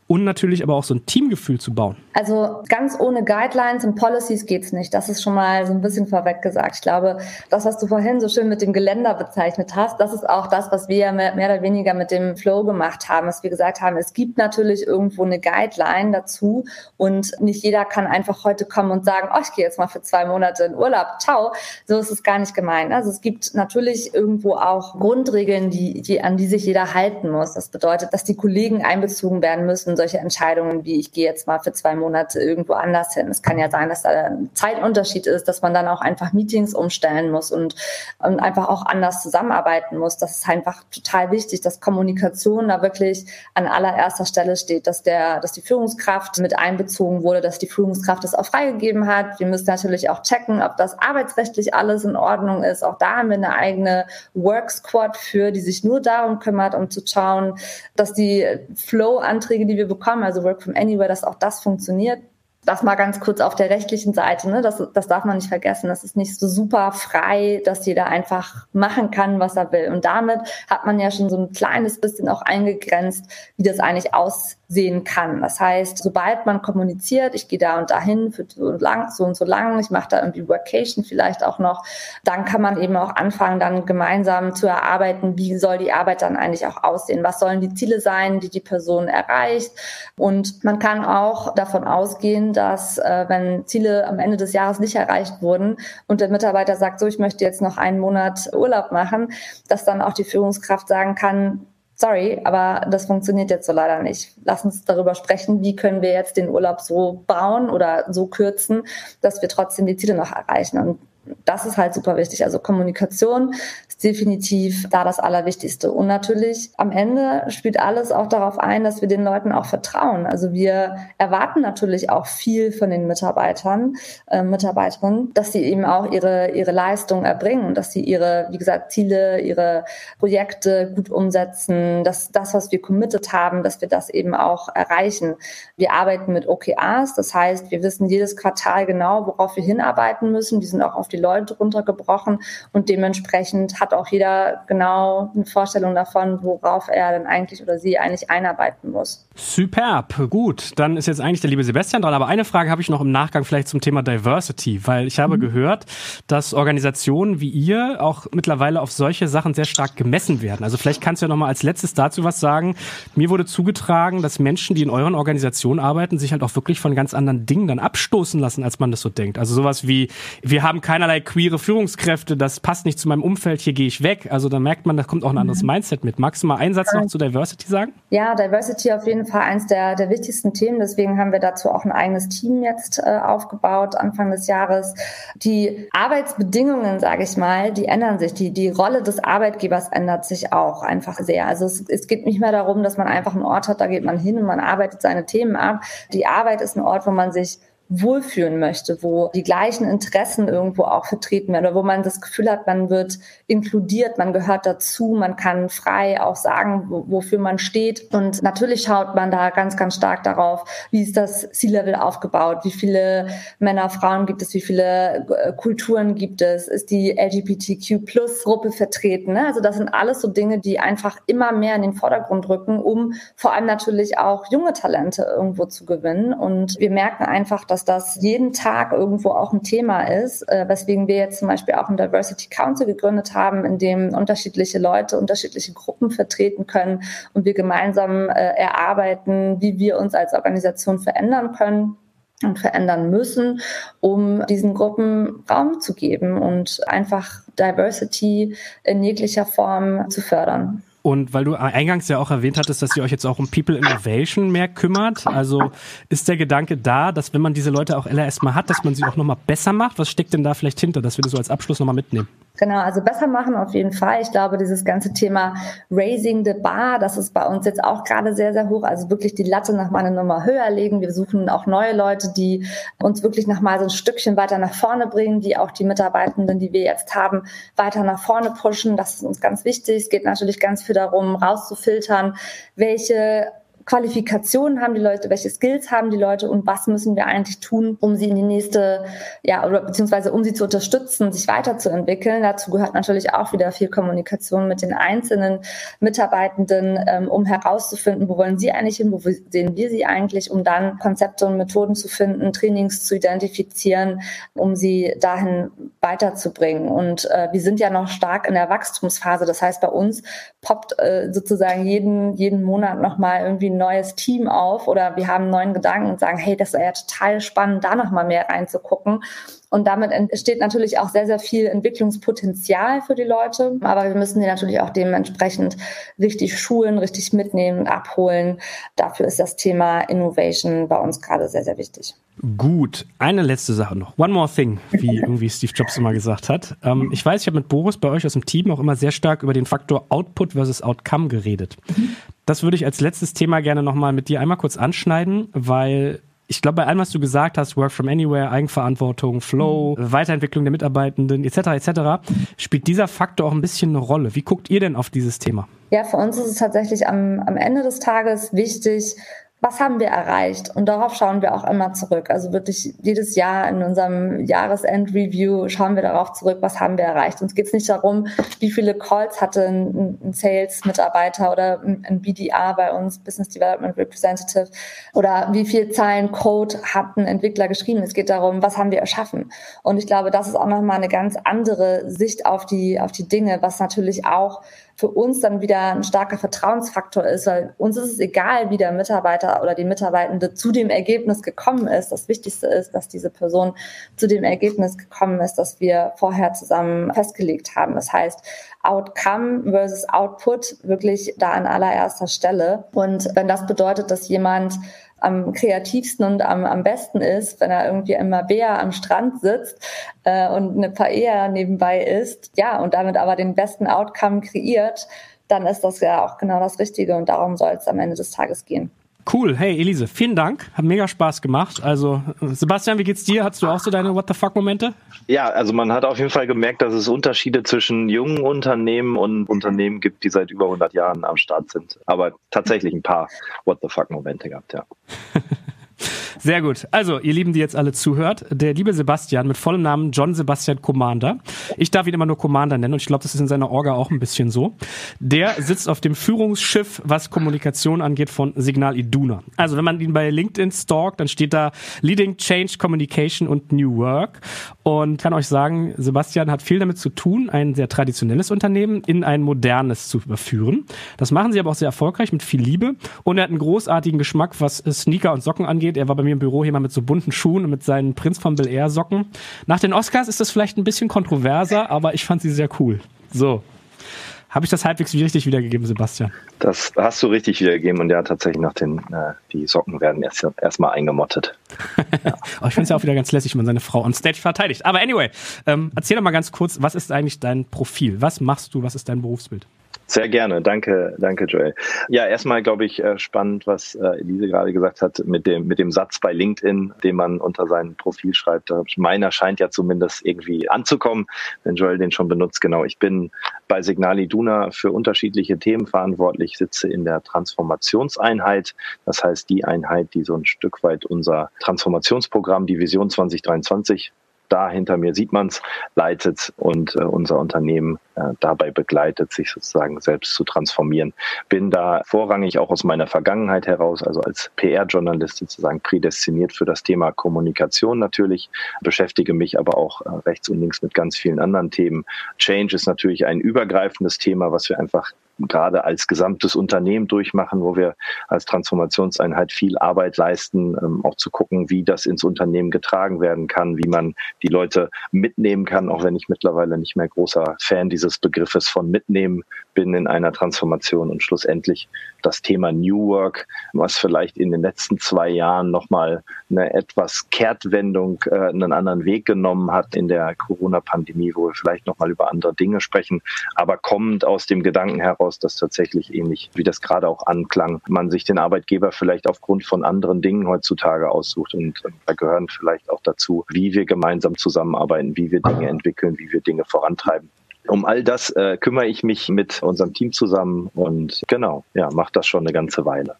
und natürlich aber auch so ein Teamgefühl zu bauen? Also ganz ohne Guidelines und Policies geht's nicht. Das ist schon mal so ein bisschen vorweg gesagt. Ich glaube, das, was du vorhin so schön mit dem Geländer bezeichnet hast, das ist auch das, was wir mehr, oder weniger mit dem Flow gemacht gemacht haben, dass wir gesagt haben, es gibt natürlich irgendwo eine Guideline dazu und nicht jeder kann einfach heute kommen und sagen, oh, ich gehe jetzt mal für zwei Monate in Urlaub, ciao. So ist es gar nicht gemeint. Also es gibt natürlich irgendwo auch Grundregeln, die, die, an die sich jeder halten muss. Das bedeutet, dass die Kollegen einbezogen werden müssen, solche Entscheidungen wie ich gehe jetzt mal für zwei Monate irgendwo anders hin. Es kann ja sein, dass da ein Zeitunterschied ist, dass man dann auch einfach Meetings umstellen muss und, und einfach auch anders zusammenarbeiten muss. Das ist einfach total wichtig, dass Kommunikation da wirklich an allererster Stelle steht, dass der, dass die Führungskraft mit einbezogen wurde, dass die Führungskraft es auch freigegeben hat. Wir müssen natürlich auch checken, ob das arbeitsrechtlich alles in Ordnung ist. Auch da haben wir eine eigene Work Squad für, die sich nur darum kümmert, um zu schauen, dass die Flow-Anträge, die wir bekommen, also Work from Anywhere, dass auch das funktioniert. Das mal ganz kurz auf der rechtlichen Seite, ne? das, das darf man nicht vergessen. Das ist nicht so super frei, dass jeder einfach machen kann, was er will. Und damit hat man ja schon so ein kleines bisschen auch eingegrenzt, wie das eigentlich aussieht sehen kann. Das heißt, sobald man kommuniziert, ich gehe da und dahin für so und, lang, so und so lang, ich mache da irgendwie Workation vielleicht auch noch, dann kann man eben auch anfangen, dann gemeinsam zu erarbeiten, wie soll die Arbeit dann eigentlich auch aussehen, was sollen die Ziele sein, die die Person erreicht. Und man kann auch davon ausgehen, dass äh, wenn Ziele am Ende des Jahres nicht erreicht wurden und der Mitarbeiter sagt, so, ich möchte jetzt noch einen Monat Urlaub machen, dass dann auch die Führungskraft sagen kann, sorry, aber das funktioniert jetzt so leider nicht. Lass uns darüber sprechen, wie können wir jetzt den Urlaub so bauen oder so kürzen, dass wir trotzdem die Ziele noch erreichen. Und das ist halt super wichtig. Also Kommunikation ist definitiv da das Allerwichtigste. Und natürlich am Ende spielt alles auch darauf ein, dass wir den Leuten auch vertrauen. Also wir erwarten natürlich auch viel von den Mitarbeitern, äh, Mitarbeiterinnen, dass sie eben auch ihre, ihre Leistung erbringen, dass sie ihre, wie gesagt, Ziele, ihre Projekte gut umsetzen, dass das, was wir committed haben, dass wir das eben auch erreichen. Wir arbeiten mit OKRs, das heißt, wir wissen jedes Quartal genau, worauf wir hinarbeiten müssen. Die sind auch auf die Leute runtergebrochen und dementsprechend hat auch jeder genau eine Vorstellung davon, worauf er dann eigentlich oder sie eigentlich einarbeiten muss. Superb, gut. Dann ist jetzt eigentlich der liebe Sebastian dran. Aber eine Frage habe ich noch im Nachgang vielleicht zum Thema Diversity, weil ich habe mhm. gehört, dass Organisationen wie ihr auch mittlerweile auf solche Sachen sehr stark gemessen werden. Also vielleicht kannst du ja noch mal als letztes dazu was sagen. Mir wurde zugetragen, dass Menschen, die in euren Organisationen arbeiten, sich halt auch wirklich von ganz anderen Dingen dann abstoßen lassen, als man das so denkt. Also sowas wie, wir haben keinerlei queere Führungskräfte, das passt nicht zu meinem Umfeld, hier gehe ich weg. Also da merkt man, da kommt auch ein anderes mhm. Mindset mit. Magst du mal einen Satz noch zu Diversity sagen? Ja, Diversity auf jeden Fall eins der, der wichtigsten Themen. Deswegen haben wir dazu auch ein eigenes Team jetzt äh, aufgebaut, Anfang des Jahres. Die Arbeitsbedingungen, sage ich mal, die ändern sich. Die, die Rolle des Arbeitgebers ändert sich auch einfach sehr. Also es, es geht nicht mehr darum, dass man einfach einen Ort hat, da geht man hin und man arbeitet seine Themen ab. Die Arbeit ist ein Ort, wo man sich wohlfühlen möchte, wo die gleichen Interessen irgendwo auch vertreten werden oder wo man das Gefühl hat, man wird inkludiert, man gehört dazu, man kann frei auch sagen, wofür man steht. Und natürlich schaut man da ganz, ganz stark darauf, wie ist das C-Level aufgebaut, wie viele Männer, Frauen gibt es, wie viele äh, Kulturen gibt es, ist die LGBTQ-Plus-Gruppe vertreten. Ne? Also das sind alles so Dinge, die einfach immer mehr in den Vordergrund rücken, um vor allem natürlich auch junge Talente irgendwo zu gewinnen. Und wir merken einfach, dass dass das jeden Tag irgendwo auch ein Thema ist, äh, weswegen wir jetzt zum Beispiel auch ein Diversity Council gegründet haben, in dem unterschiedliche Leute unterschiedliche Gruppen vertreten können und wir gemeinsam äh, erarbeiten, wie wir uns als Organisation verändern können und verändern müssen, um diesen Gruppen Raum zu geben und einfach Diversity in jeglicher Form zu fördern. Und weil du eingangs ja auch erwähnt hattest, dass ihr euch jetzt auch um People Innovation mehr kümmert, also ist der Gedanke da, dass wenn man diese Leute auch erstmal hat, dass man sie auch nochmal besser macht? Was steckt denn da vielleicht hinter, dass wir das so als Abschluss nochmal mitnehmen? Genau, also besser machen auf jeden Fall. Ich glaube, dieses ganze Thema Raising the Bar, das ist bei uns jetzt auch gerade sehr, sehr hoch. Also wirklich die Latte noch mal eine Nummer höher legen. Wir suchen auch neue Leute, die uns wirklich noch mal so ein Stückchen weiter nach vorne bringen, die auch die Mitarbeitenden, die wir jetzt haben, weiter nach vorne pushen. Das ist uns ganz wichtig. Es geht natürlich ganz viel darum, rauszufiltern, welche Qualifikationen haben die Leute, welche Skills haben die Leute und was müssen wir eigentlich tun, um sie in die nächste, ja, oder beziehungsweise um sie zu unterstützen, sich weiterzuentwickeln. Dazu gehört natürlich auch wieder viel Kommunikation mit den einzelnen Mitarbeitenden, ähm, um herauszufinden, wo wollen sie eigentlich hin, wo sehen wir sie eigentlich, um dann Konzepte und Methoden zu finden, Trainings zu identifizieren, um sie dahin weiterzubringen. Und äh, wir sind ja noch stark in der Wachstumsphase. Das heißt, bei uns poppt äh, sozusagen jeden, jeden Monat nochmal irgendwie ein neues Team auf oder wir haben einen neuen Gedanken und sagen, hey, das wäre ja total spannend, da nochmal mehr reinzugucken. Und damit entsteht natürlich auch sehr, sehr viel Entwicklungspotenzial für die Leute. Aber wir müssen die natürlich auch dementsprechend richtig schulen, richtig mitnehmen, abholen. Dafür ist das Thema Innovation bei uns gerade sehr, sehr wichtig. Gut, eine letzte Sache noch. One more thing, wie [LAUGHS] irgendwie Steve Jobs immer gesagt hat. Ähm, ich weiß, ich habe mit Boris bei euch aus dem Team auch immer sehr stark über den Faktor Output versus Outcome geredet. Das würde ich als letztes Thema gerne nochmal mit dir einmal kurz anschneiden, weil ich glaube, bei allem, was du gesagt hast, Work from Anywhere, Eigenverantwortung, Flow, mhm. Weiterentwicklung der Mitarbeitenden etc. etc., spielt dieser Faktor auch ein bisschen eine Rolle. Wie guckt ihr denn auf dieses Thema? Ja, für uns ist es tatsächlich am, am Ende des Tages wichtig, was haben wir erreicht? Und darauf schauen wir auch immer zurück. Also wirklich jedes Jahr in unserem Jahresend-Review schauen wir darauf zurück, was haben wir erreicht. Uns geht es nicht darum, wie viele Calls hatte ein, ein Sales-Mitarbeiter oder ein BDA bei uns, Business Development Representative, oder wie viel Zeilen Code hat ein Entwickler geschrieben. Es geht darum, was haben wir erschaffen. Und ich glaube, das ist auch nochmal eine ganz andere Sicht auf die, auf die Dinge, was natürlich auch für uns dann wieder ein starker Vertrauensfaktor ist, weil uns ist es egal, wie der Mitarbeiter oder die Mitarbeitende zu dem Ergebnis gekommen ist. Das Wichtigste ist, dass diese Person zu dem Ergebnis gekommen ist, das wir vorher zusammen festgelegt haben. Das heißt, Outcome versus Output wirklich da an allererster Stelle. Und wenn das bedeutet, dass jemand am kreativsten und am, am besten ist, wenn er irgendwie im Mabea am Strand sitzt äh, und eine Paella nebenbei isst, ja, und damit aber den besten Outcome kreiert, dann ist das ja auch genau das Richtige und darum soll es am Ende des Tages gehen. Cool. Hey, Elise, vielen Dank. Hat mega Spaß gemacht. Also, Sebastian, wie geht's dir? Hast du auch so deine What the fuck Momente? Ja, also man hat auf jeden Fall gemerkt, dass es Unterschiede zwischen jungen Unternehmen und Unternehmen gibt, die seit über 100 Jahren am Start sind. Aber tatsächlich ein paar What the fuck Momente gehabt, ja. [LAUGHS] Sehr gut. Also, ihr Lieben, die jetzt alle zuhört, der liebe Sebastian mit vollem Namen John Sebastian Commander. Ich darf ihn immer nur Commander nennen und ich glaube, das ist in seiner Orga auch ein bisschen so. Der sitzt auf dem Führungsschiff, was Kommunikation angeht, von Signal Iduna. Also, wenn man ihn bei LinkedIn stalkt, dann steht da Leading Change Communication und New Work und kann euch sagen, Sebastian hat viel damit zu tun, ein sehr traditionelles Unternehmen in ein modernes zu überführen. Das machen sie aber auch sehr erfolgreich mit viel Liebe und er hat einen großartigen Geschmack, was Sneaker und Socken angeht. Er war bei mir im Büro mal mit so bunten Schuhen und mit seinen Prinz von Bel Air Socken. Nach den Oscars ist das vielleicht ein bisschen kontroverser, aber ich fand sie sehr cool. So. Habe ich das halbwegs richtig wiedergegeben, Sebastian? Das hast du richtig wiedergegeben und ja, tatsächlich nach den, äh, die Socken werden erst erstmal eingemottet. Ja. [LAUGHS] oh, ich finde es ja auch wieder ganz lässig, wenn man seine Frau on Stage verteidigt. Aber anyway, ähm, erzähl doch mal ganz kurz, was ist eigentlich dein Profil? Was machst du? Was ist dein Berufsbild? Sehr gerne, danke, danke Joel. Ja, erstmal glaube ich äh, spannend, was äh, Elise gerade gesagt hat mit dem mit dem Satz bei LinkedIn, den man unter sein Profil schreibt. Meiner scheint ja zumindest irgendwie anzukommen, wenn Joel den schon benutzt. Genau, ich bin bei Signali Duna für unterschiedliche Themen verantwortlich, sitze in der Transformationseinheit, das heißt die Einheit, die so ein Stück weit unser Transformationsprogramm, die Vision 2023 da hinter mir sieht man es, leitet und äh, unser Unternehmen äh, dabei begleitet, sich sozusagen selbst zu transformieren. Bin da vorrangig auch aus meiner Vergangenheit heraus, also als PR-Journalist sozusagen prädestiniert für das Thema Kommunikation natürlich, beschäftige mich aber auch äh, rechts und links mit ganz vielen anderen Themen. Change ist natürlich ein übergreifendes Thema, was wir einfach gerade als gesamtes Unternehmen durchmachen, wo wir als Transformationseinheit viel Arbeit leisten, ähm, auch zu gucken, wie das ins Unternehmen getragen werden kann, wie man die Leute mitnehmen kann, auch wenn ich mittlerweile nicht mehr großer Fan dieses Begriffes von mitnehmen bin in einer Transformation. Und schlussendlich das Thema New Work, was vielleicht in den letzten zwei Jahren nochmal eine etwas Kehrtwendung, äh, einen anderen Weg genommen hat in der Corona-Pandemie, wo wir vielleicht nochmal über andere Dinge sprechen, aber kommend aus dem Gedanken heraus, dass tatsächlich ähnlich, wie das gerade auch anklang, man sich den Arbeitgeber vielleicht aufgrund von anderen Dingen heutzutage aussucht und äh, da gehören vielleicht auch dazu, wie wir gemeinsam zusammenarbeiten, wie wir Dinge entwickeln, wie wir Dinge vorantreiben. Um all das äh, kümmere ich mich mit unserem Team zusammen und genau, ja, mache das schon eine ganze Weile.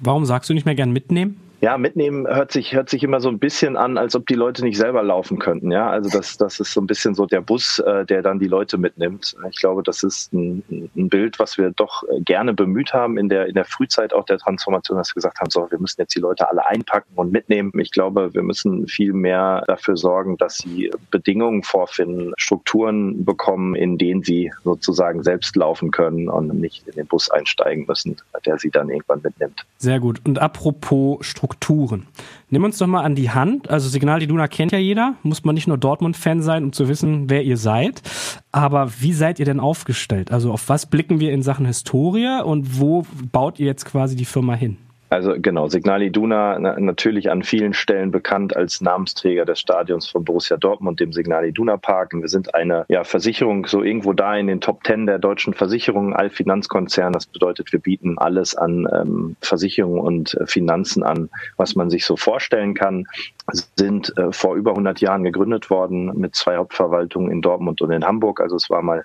Warum sagst du nicht mehr gern mitnehmen? Ja, mitnehmen hört sich, hört sich immer so ein bisschen an, als ob die Leute nicht selber laufen könnten. Ja, also das, das ist so ein bisschen so der Bus, äh, der dann die Leute mitnimmt. Ich glaube, das ist ein, ein Bild, was wir doch äh, gerne bemüht haben in der, in der Frühzeit auch der Transformation, dass wir gesagt haben, so, wir müssen jetzt die Leute alle einpacken und mitnehmen. Ich glaube, wir müssen viel mehr dafür sorgen, dass sie Bedingungen vorfinden, Strukturen bekommen, in denen sie sozusagen selbst laufen können und nicht in den Bus einsteigen müssen, der sie dann irgendwann mitnimmt. Sehr gut. Und apropos Strukturen, Strukturen. Nimm uns doch mal an die Hand. Also Signal Iduna kennt ja jeder. Muss man nicht nur Dortmund-Fan sein, um zu wissen, wer ihr seid. Aber wie seid ihr denn aufgestellt? Also auf was blicken wir in Sachen Historie und wo baut ihr jetzt quasi die Firma hin? Also genau, Signal Iduna natürlich an vielen Stellen bekannt als Namensträger des Stadions von Borussia Dortmund, dem Signal Iduna Park. Wir sind eine ja, Versicherung so irgendwo da in den Top Ten der deutschen Versicherungen, Allfinanzkonzern. Das bedeutet, wir bieten alles an ähm, Versicherungen und äh, Finanzen an, was man sich so vorstellen kann. Sind äh, vor über 100 Jahren gegründet worden mit zwei Hauptverwaltungen in Dortmund und in Hamburg. Also es war mal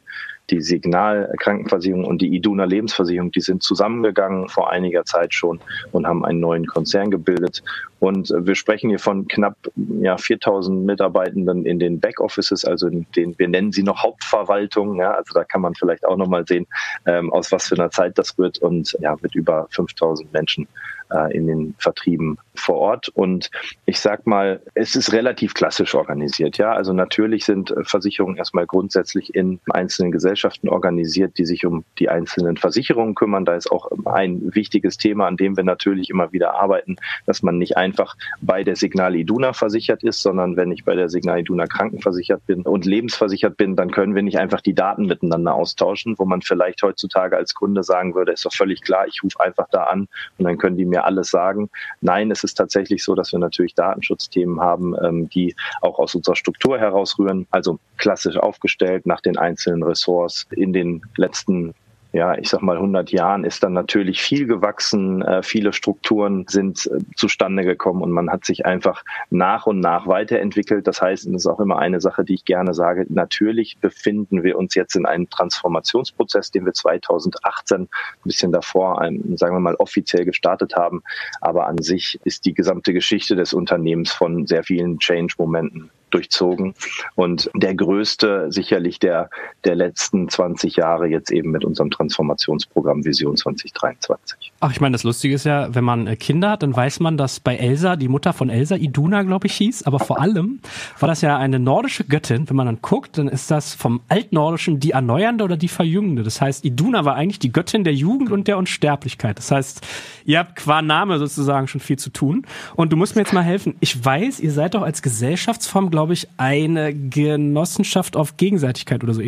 die Signalkrankenversicherung und die Iduna Lebensversicherung, die sind zusammengegangen vor einiger Zeit schon und haben einen neuen Konzern gebildet. Und wir sprechen hier von knapp ja, 4000 Mitarbeitenden in den Backoffices, also in den, wir nennen sie noch Hauptverwaltung. Ja, also da kann man vielleicht auch nochmal sehen, ähm, aus was für einer Zeit das wird und ja, mit über 5000 Menschen äh, in den Vertrieben vor Ort. Und ich sag mal, es ist relativ klassisch organisiert. Ja, also natürlich sind Versicherungen erstmal grundsätzlich in einzelnen Gesellschaften organisiert, die sich um die einzelnen Versicherungen kümmern. Da ist auch ein wichtiges Thema, an dem wir natürlich immer wieder arbeiten, dass man nicht einfach bei der Signal Iduna versichert ist, sondern wenn ich bei der Signal Iduna krankenversichert bin und lebensversichert bin, dann können wir nicht einfach die Daten miteinander austauschen, wo man vielleicht heutzutage als Kunde sagen würde, ist doch völlig klar, ich rufe einfach da an und dann können die mir alles sagen. Nein, es ist tatsächlich so, dass wir natürlich Datenschutzthemen haben, ähm, die auch aus unserer Struktur herausrühren, also klassisch aufgestellt nach den einzelnen Ressorts in den letzten ja, ich sag mal 100 Jahren ist dann natürlich viel gewachsen, äh, viele Strukturen sind äh, zustande gekommen und man hat sich einfach nach und nach weiterentwickelt. Das heißt, und das ist auch immer eine Sache, die ich gerne sage, natürlich befinden wir uns jetzt in einem Transformationsprozess, den wir 2018 ein bisschen davor, sagen wir mal, offiziell gestartet haben. Aber an sich ist die gesamte Geschichte des Unternehmens von sehr vielen Change-Momenten durchzogen. Und der größte sicherlich der, der letzten 20 Jahre jetzt eben mit unserem Transformationsprogramm Vision 2023. Ach, ich meine, das Lustige ist ja, wenn man äh, Kinder hat, dann weiß man, dass bei Elsa, die Mutter von Elsa, Iduna, glaube ich, hieß. Aber vor allem war das ja eine nordische Göttin. Wenn man dann guckt, dann ist das vom Altnordischen die Erneuernde oder die Verjüngende. Das heißt, Iduna war eigentlich die Göttin der Jugend und der Unsterblichkeit. Das heißt, ihr habt qua Name sozusagen schon viel zu tun. Und du musst mir jetzt mal helfen. Ich weiß, ihr seid doch als Gesellschaftsform, glaube glaube ich, eine Genossenschaft auf Gegenseitigkeit oder so.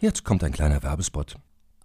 Jetzt kommt ein kleiner Werbespot.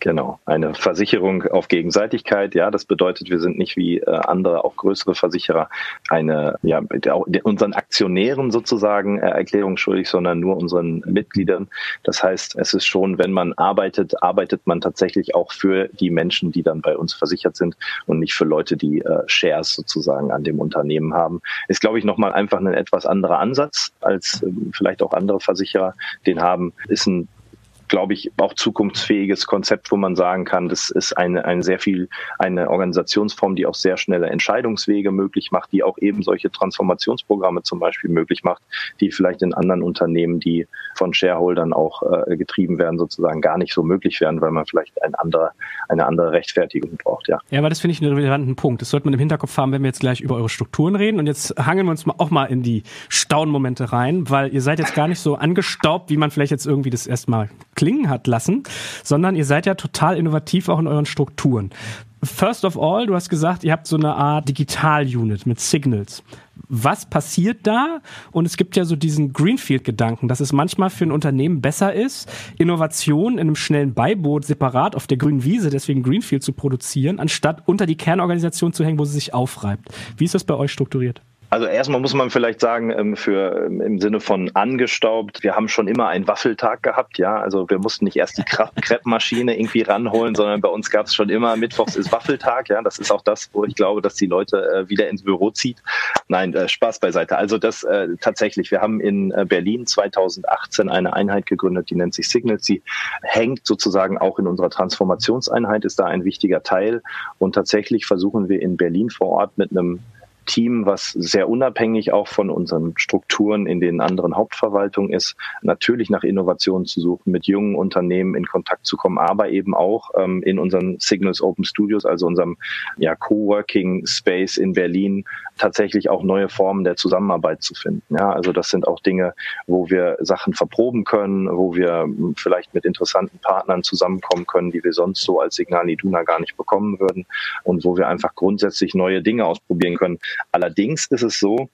Genau, eine Versicherung auf Gegenseitigkeit. Ja, das bedeutet, wir sind nicht wie äh, andere, auch größere Versicherer, eine, ja, unseren Aktionären sozusagen äh, Erklärung schuldig, sondern nur unseren Mitgliedern. Das heißt, es ist schon, wenn man arbeitet, arbeitet man tatsächlich auch für die Menschen, die dann bei uns versichert sind und nicht für Leute, die äh, Shares sozusagen an dem Unternehmen haben. Ist, glaube ich, nochmal einfach ein etwas anderer Ansatz als ähm, vielleicht auch andere Versicherer den haben. Ist ein glaube ich, auch zukunftsfähiges Konzept, wo man sagen kann, das ist eine, eine sehr viel, eine Organisationsform, die auch sehr schnelle Entscheidungswege möglich macht, die auch eben solche Transformationsprogramme zum Beispiel möglich macht, die vielleicht in anderen Unternehmen, die von Shareholdern auch äh, getrieben werden, sozusagen gar nicht so möglich wären, weil man vielleicht ein anderer, eine andere Rechtfertigung braucht, ja. Ja, aber das finde ich einen relevanten Punkt. Das sollte man im Hinterkopf haben, wenn wir jetzt gleich über eure Strukturen reden. Und jetzt hangeln wir uns mal auch mal in die Staunmomente rein, weil ihr seid jetzt gar nicht so angestaubt, wie man vielleicht jetzt irgendwie das erstmal klingen hat lassen, sondern ihr seid ja total innovativ auch in euren Strukturen. First of all, du hast gesagt, ihr habt so eine Art Digital-Unit mit Signals. Was passiert da? Und es gibt ja so diesen Greenfield-Gedanken, dass es manchmal für ein Unternehmen besser ist, Innovation in einem schnellen Beiboot separat auf der grünen Wiese, deswegen Greenfield zu produzieren, anstatt unter die Kernorganisation zu hängen, wo sie sich aufreibt. Wie ist das bei euch strukturiert? Also erstmal muss man vielleicht sagen, ähm, für ähm, im Sinne von angestaubt, wir haben schon immer einen Waffeltag gehabt, ja. Also wir mussten nicht erst die Kreppmaschine [LAUGHS] irgendwie ranholen, sondern bei uns gab es schon immer Mittwochs ist Waffeltag, ja. Das ist auch das, wo ich glaube, dass die Leute äh, wieder ins Büro zieht. Nein, äh, Spaß beiseite. Also das äh, tatsächlich, wir haben in Berlin 2018 eine Einheit gegründet, die nennt sich Signal. Sie hängt sozusagen auch in unserer Transformationseinheit, ist da ein wichtiger Teil. Und tatsächlich versuchen wir in Berlin vor Ort mit einem Team, was sehr unabhängig auch von unseren Strukturen in den anderen Hauptverwaltungen ist, natürlich nach Innovationen zu suchen, mit jungen Unternehmen in Kontakt zu kommen, aber eben auch ähm, in unseren Signals Open Studios, also unserem ja, Coworking Space in Berlin, tatsächlich auch neue Formen der Zusammenarbeit zu finden. Ja, also das sind auch Dinge, wo wir Sachen verproben können, wo wir hm, vielleicht mit interessanten Partnern zusammenkommen können, die wir sonst so als Signal Iduna gar nicht bekommen würden und wo wir einfach grundsätzlich neue Dinge ausprobieren können. Allerdings ist es so,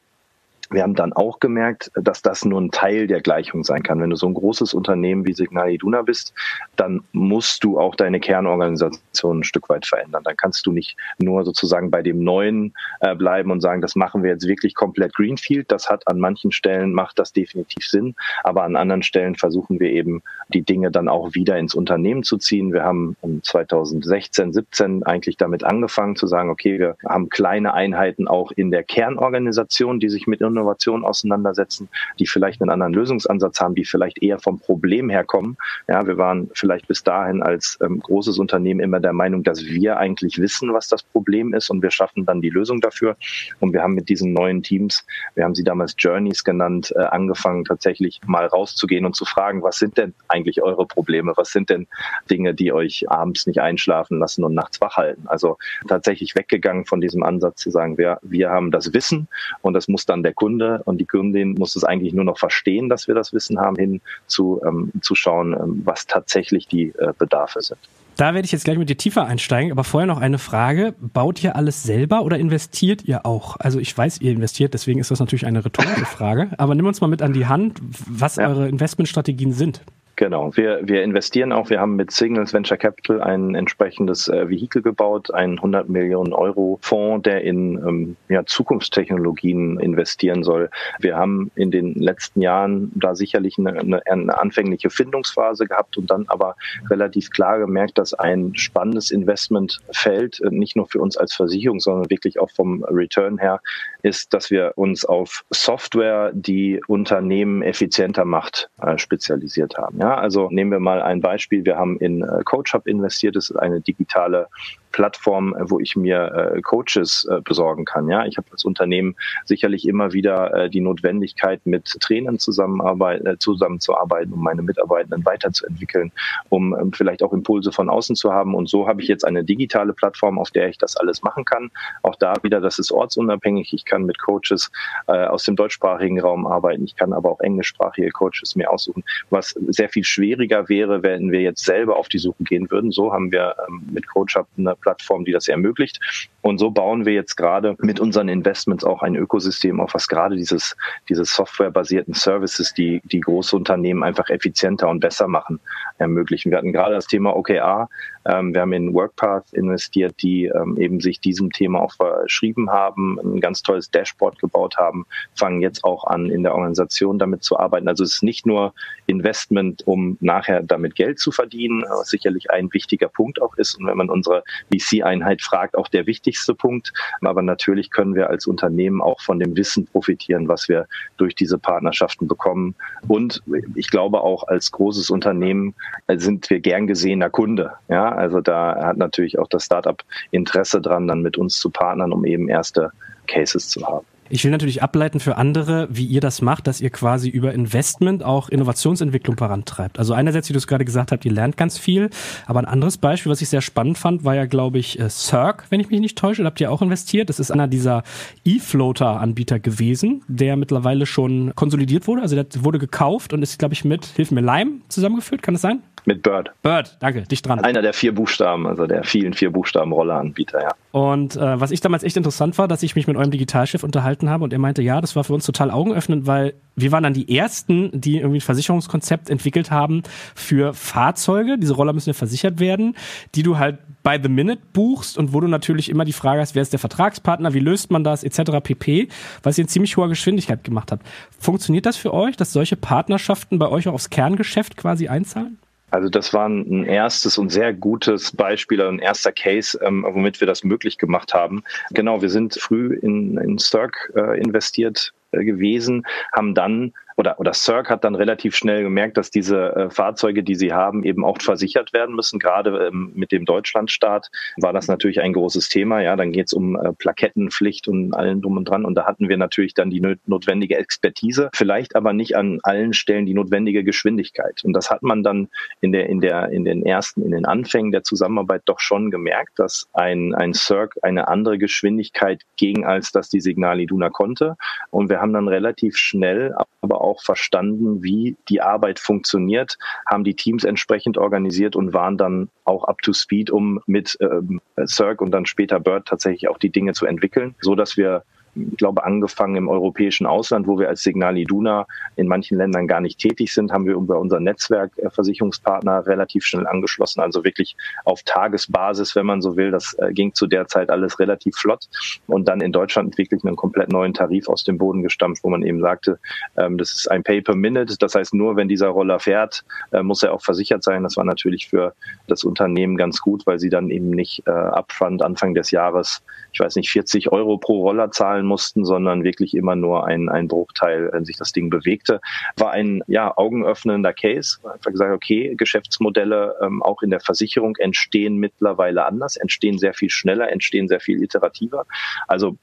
wir haben dann auch gemerkt, dass das nur ein Teil der Gleichung sein kann. Wenn du so ein großes Unternehmen wie Signal Iduna bist, dann musst du auch deine Kernorganisation ein Stück weit verändern. Dann kannst du nicht nur sozusagen bei dem Neuen äh, bleiben und sagen, das machen wir jetzt wirklich komplett Greenfield. Das hat an manchen Stellen, macht das definitiv Sinn. Aber an anderen Stellen versuchen wir eben, die Dinge dann auch wieder ins Unternehmen zu ziehen. Wir haben 2016, 17 eigentlich damit angefangen zu sagen, okay, wir haben kleine Einheiten auch in der Kernorganisation, die sich mit Innovation auseinandersetzen, die vielleicht einen anderen Lösungsansatz haben, die vielleicht eher vom Problem herkommen. Ja, wir waren vielleicht bis dahin als ähm, großes Unternehmen immer der Meinung, dass wir eigentlich wissen, was das Problem ist und wir schaffen dann die Lösung dafür. Und wir haben mit diesen neuen Teams, wir haben sie damals Journeys genannt, äh, angefangen tatsächlich mal rauszugehen und zu fragen, was sind denn eigentlich eure Probleme? Was sind denn Dinge, die euch abends nicht einschlafen lassen und nachts wach halten? Also tatsächlich weggegangen von diesem Ansatz zu sagen, wir, wir haben das Wissen und das muss dann der Kunde und die Kundin muss es eigentlich nur noch verstehen, dass wir das Wissen haben, hin zu, ähm, zu schauen, ähm, was tatsächlich die äh, Bedarfe sind. Da werde ich jetzt gleich mit dir tiefer einsteigen, aber vorher noch eine Frage. Baut ihr alles selber oder investiert ihr auch? Also ich weiß, ihr investiert, deswegen ist das natürlich eine rhetorische Frage, aber nimm uns mal mit an die Hand, was ja. eure Investmentstrategien sind. Genau, wir, wir investieren auch. Wir haben mit Signals Venture Capital ein entsprechendes äh, Vehikel gebaut, einen 100 Millionen Euro Fonds, der in ähm, ja, Zukunftstechnologien investieren soll. Wir haben in den letzten Jahren da sicherlich eine, eine, eine anfängliche Findungsphase gehabt und dann aber relativ klar gemerkt, dass ein spannendes Investmentfeld, äh, nicht nur für uns als Versicherung, sondern wirklich auch vom Return her, ist, dass wir uns auf Software, die Unternehmen effizienter macht, äh, spezialisiert haben. Also nehmen wir mal ein Beispiel. Wir haben in äh, CoachHub investiert. Das ist eine digitale Plattform, äh, wo ich mir äh, Coaches äh, besorgen kann. Ja, ich habe als Unternehmen sicherlich immer wieder äh, die Notwendigkeit, mit Trainern zusammenarbeiten, äh, zusammenzuarbeiten, um meine Mitarbeitenden weiterzuentwickeln, um ähm, vielleicht auch Impulse von außen zu haben. Und so habe ich jetzt eine digitale Plattform, auf der ich das alles machen kann. Auch da wieder, das ist ortsunabhängig. Ich kann mit Coaches äh, aus dem deutschsprachigen Raum arbeiten. Ich kann aber auch englischsprachige Coaches mir aussuchen, was sehr viel schwieriger wäre, wenn wir jetzt selber auf die Suche gehen würden. So haben wir ähm, mit CoachUp eine Plattform, die das ermöglicht. Und so bauen wir jetzt gerade mit unseren Investments auch ein Ökosystem auf, was gerade dieses, diese softwarebasierten Services, die, die große Unternehmen einfach effizienter und besser machen, ermöglichen. Wir hatten gerade das Thema OKR wir haben in WorkPath investiert, die ähm, eben sich diesem Thema auch verschrieben haben, ein ganz tolles Dashboard gebaut haben, fangen jetzt auch an, in der Organisation damit zu arbeiten. Also es ist nicht nur Investment, um nachher damit Geld zu verdienen, was sicherlich ein wichtiger Punkt auch ist. Und wenn man unsere VC-Einheit fragt, auch der wichtigste Punkt. Aber natürlich können wir als Unternehmen auch von dem Wissen profitieren, was wir durch diese Partnerschaften bekommen. Und ich glaube auch als großes Unternehmen sind wir gern gesehener Kunde. Ja, also da hat natürlich auch das Startup Interesse dran, dann mit uns zu partnern, um eben erste Cases zu haben. Ich will natürlich ableiten für andere, wie ihr das macht, dass ihr quasi über Investment auch Innovationsentwicklung vorantreibt. Also einerseits, wie du es gerade gesagt hast, ihr lernt ganz viel, aber ein anderes Beispiel, was ich sehr spannend fand, war ja, glaube ich, äh, Cirque, wenn ich mich nicht täusche, da habt ihr auch investiert. Das ist einer dieser E-Floater-Anbieter gewesen, der mittlerweile schon konsolidiert wurde. Also der wurde gekauft und ist, glaube ich, mit, hilf mir, Lime zusammengeführt, kann das sein? Mit Bird. Bird, danke, dich dran. Einer der vier Buchstaben, also der vielen vier Buchstaben Rolleranbieter, ja. Und äh, was ich damals echt interessant war, dass ich mich mit eurem Digitalchef unterhalten habe und er meinte, ja, das war für uns total augenöffnend, weil wir waren dann die ersten, die irgendwie ein Versicherungskonzept entwickelt haben für Fahrzeuge. Diese Roller müssen ja versichert werden, die du halt by the minute buchst und wo du natürlich immer die Frage hast, wer ist der Vertragspartner, wie löst man das, etc. pp, was ihr in ziemlich hoher Geschwindigkeit gemacht habt. Funktioniert das für euch, dass solche Partnerschaften bei euch auch aufs Kerngeschäft quasi einzahlen? Also das war ein erstes und sehr gutes Beispiel, ein erster Case, ähm, womit wir das möglich gemacht haben. Genau, wir sind früh in, in Cirque äh, investiert äh, gewesen, haben dann oder, oder Cirque hat dann relativ schnell gemerkt, dass diese äh, Fahrzeuge, die sie haben, eben auch versichert werden müssen. Gerade ähm, mit dem Deutschlandstaat war das natürlich ein großes Thema. Ja, dann geht es um äh, Plakettenpflicht und allen drum und dran. Und da hatten wir natürlich dann die notwendige Expertise, vielleicht aber nicht an allen Stellen die notwendige Geschwindigkeit. Und das hat man dann in der, in der, in den ersten, in den Anfängen der Zusammenarbeit doch schon gemerkt, dass ein, ein Cirque eine andere Geschwindigkeit ging, als das die Signal Iduna konnte. Und wir haben dann relativ schnell aber auch verstanden, wie die Arbeit funktioniert, haben die Teams entsprechend organisiert und waren dann auch up to speed, um mit ähm, Cirque und dann später Bird tatsächlich auch die Dinge zu entwickeln, so dass wir ich glaube, angefangen im europäischen Ausland, wo wir als Signal Iduna in manchen Ländern gar nicht tätig sind, haben wir über unser Netzwerk äh, Versicherungspartner relativ schnell angeschlossen. Also wirklich auf Tagesbasis, wenn man so will. Das äh, ging zu der Zeit alles relativ flott. Und dann in Deutschland wirklich einen komplett neuen Tarif aus dem Boden gestampft, wo man eben sagte, ähm, das ist ein Pay per Minute. Das heißt, nur wenn dieser Roller fährt, äh, muss er auch versichert sein. Das war natürlich für das Unternehmen ganz gut, weil sie dann eben nicht upfront Anfang des Jahres, ich weiß nicht, 40 Euro pro Roller zahlen zahlen mussten, sondern wirklich immer nur ein, ein Bruchteil äh, sich das Ding bewegte. War ein ja, augenöffnender Case. Einfach gesagt, okay, Geschäftsmodelle ähm, auch in der Versicherung entstehen mittlerweile anders, entstehen sehr viel schneller, entstehen sehr viel iterativer. Also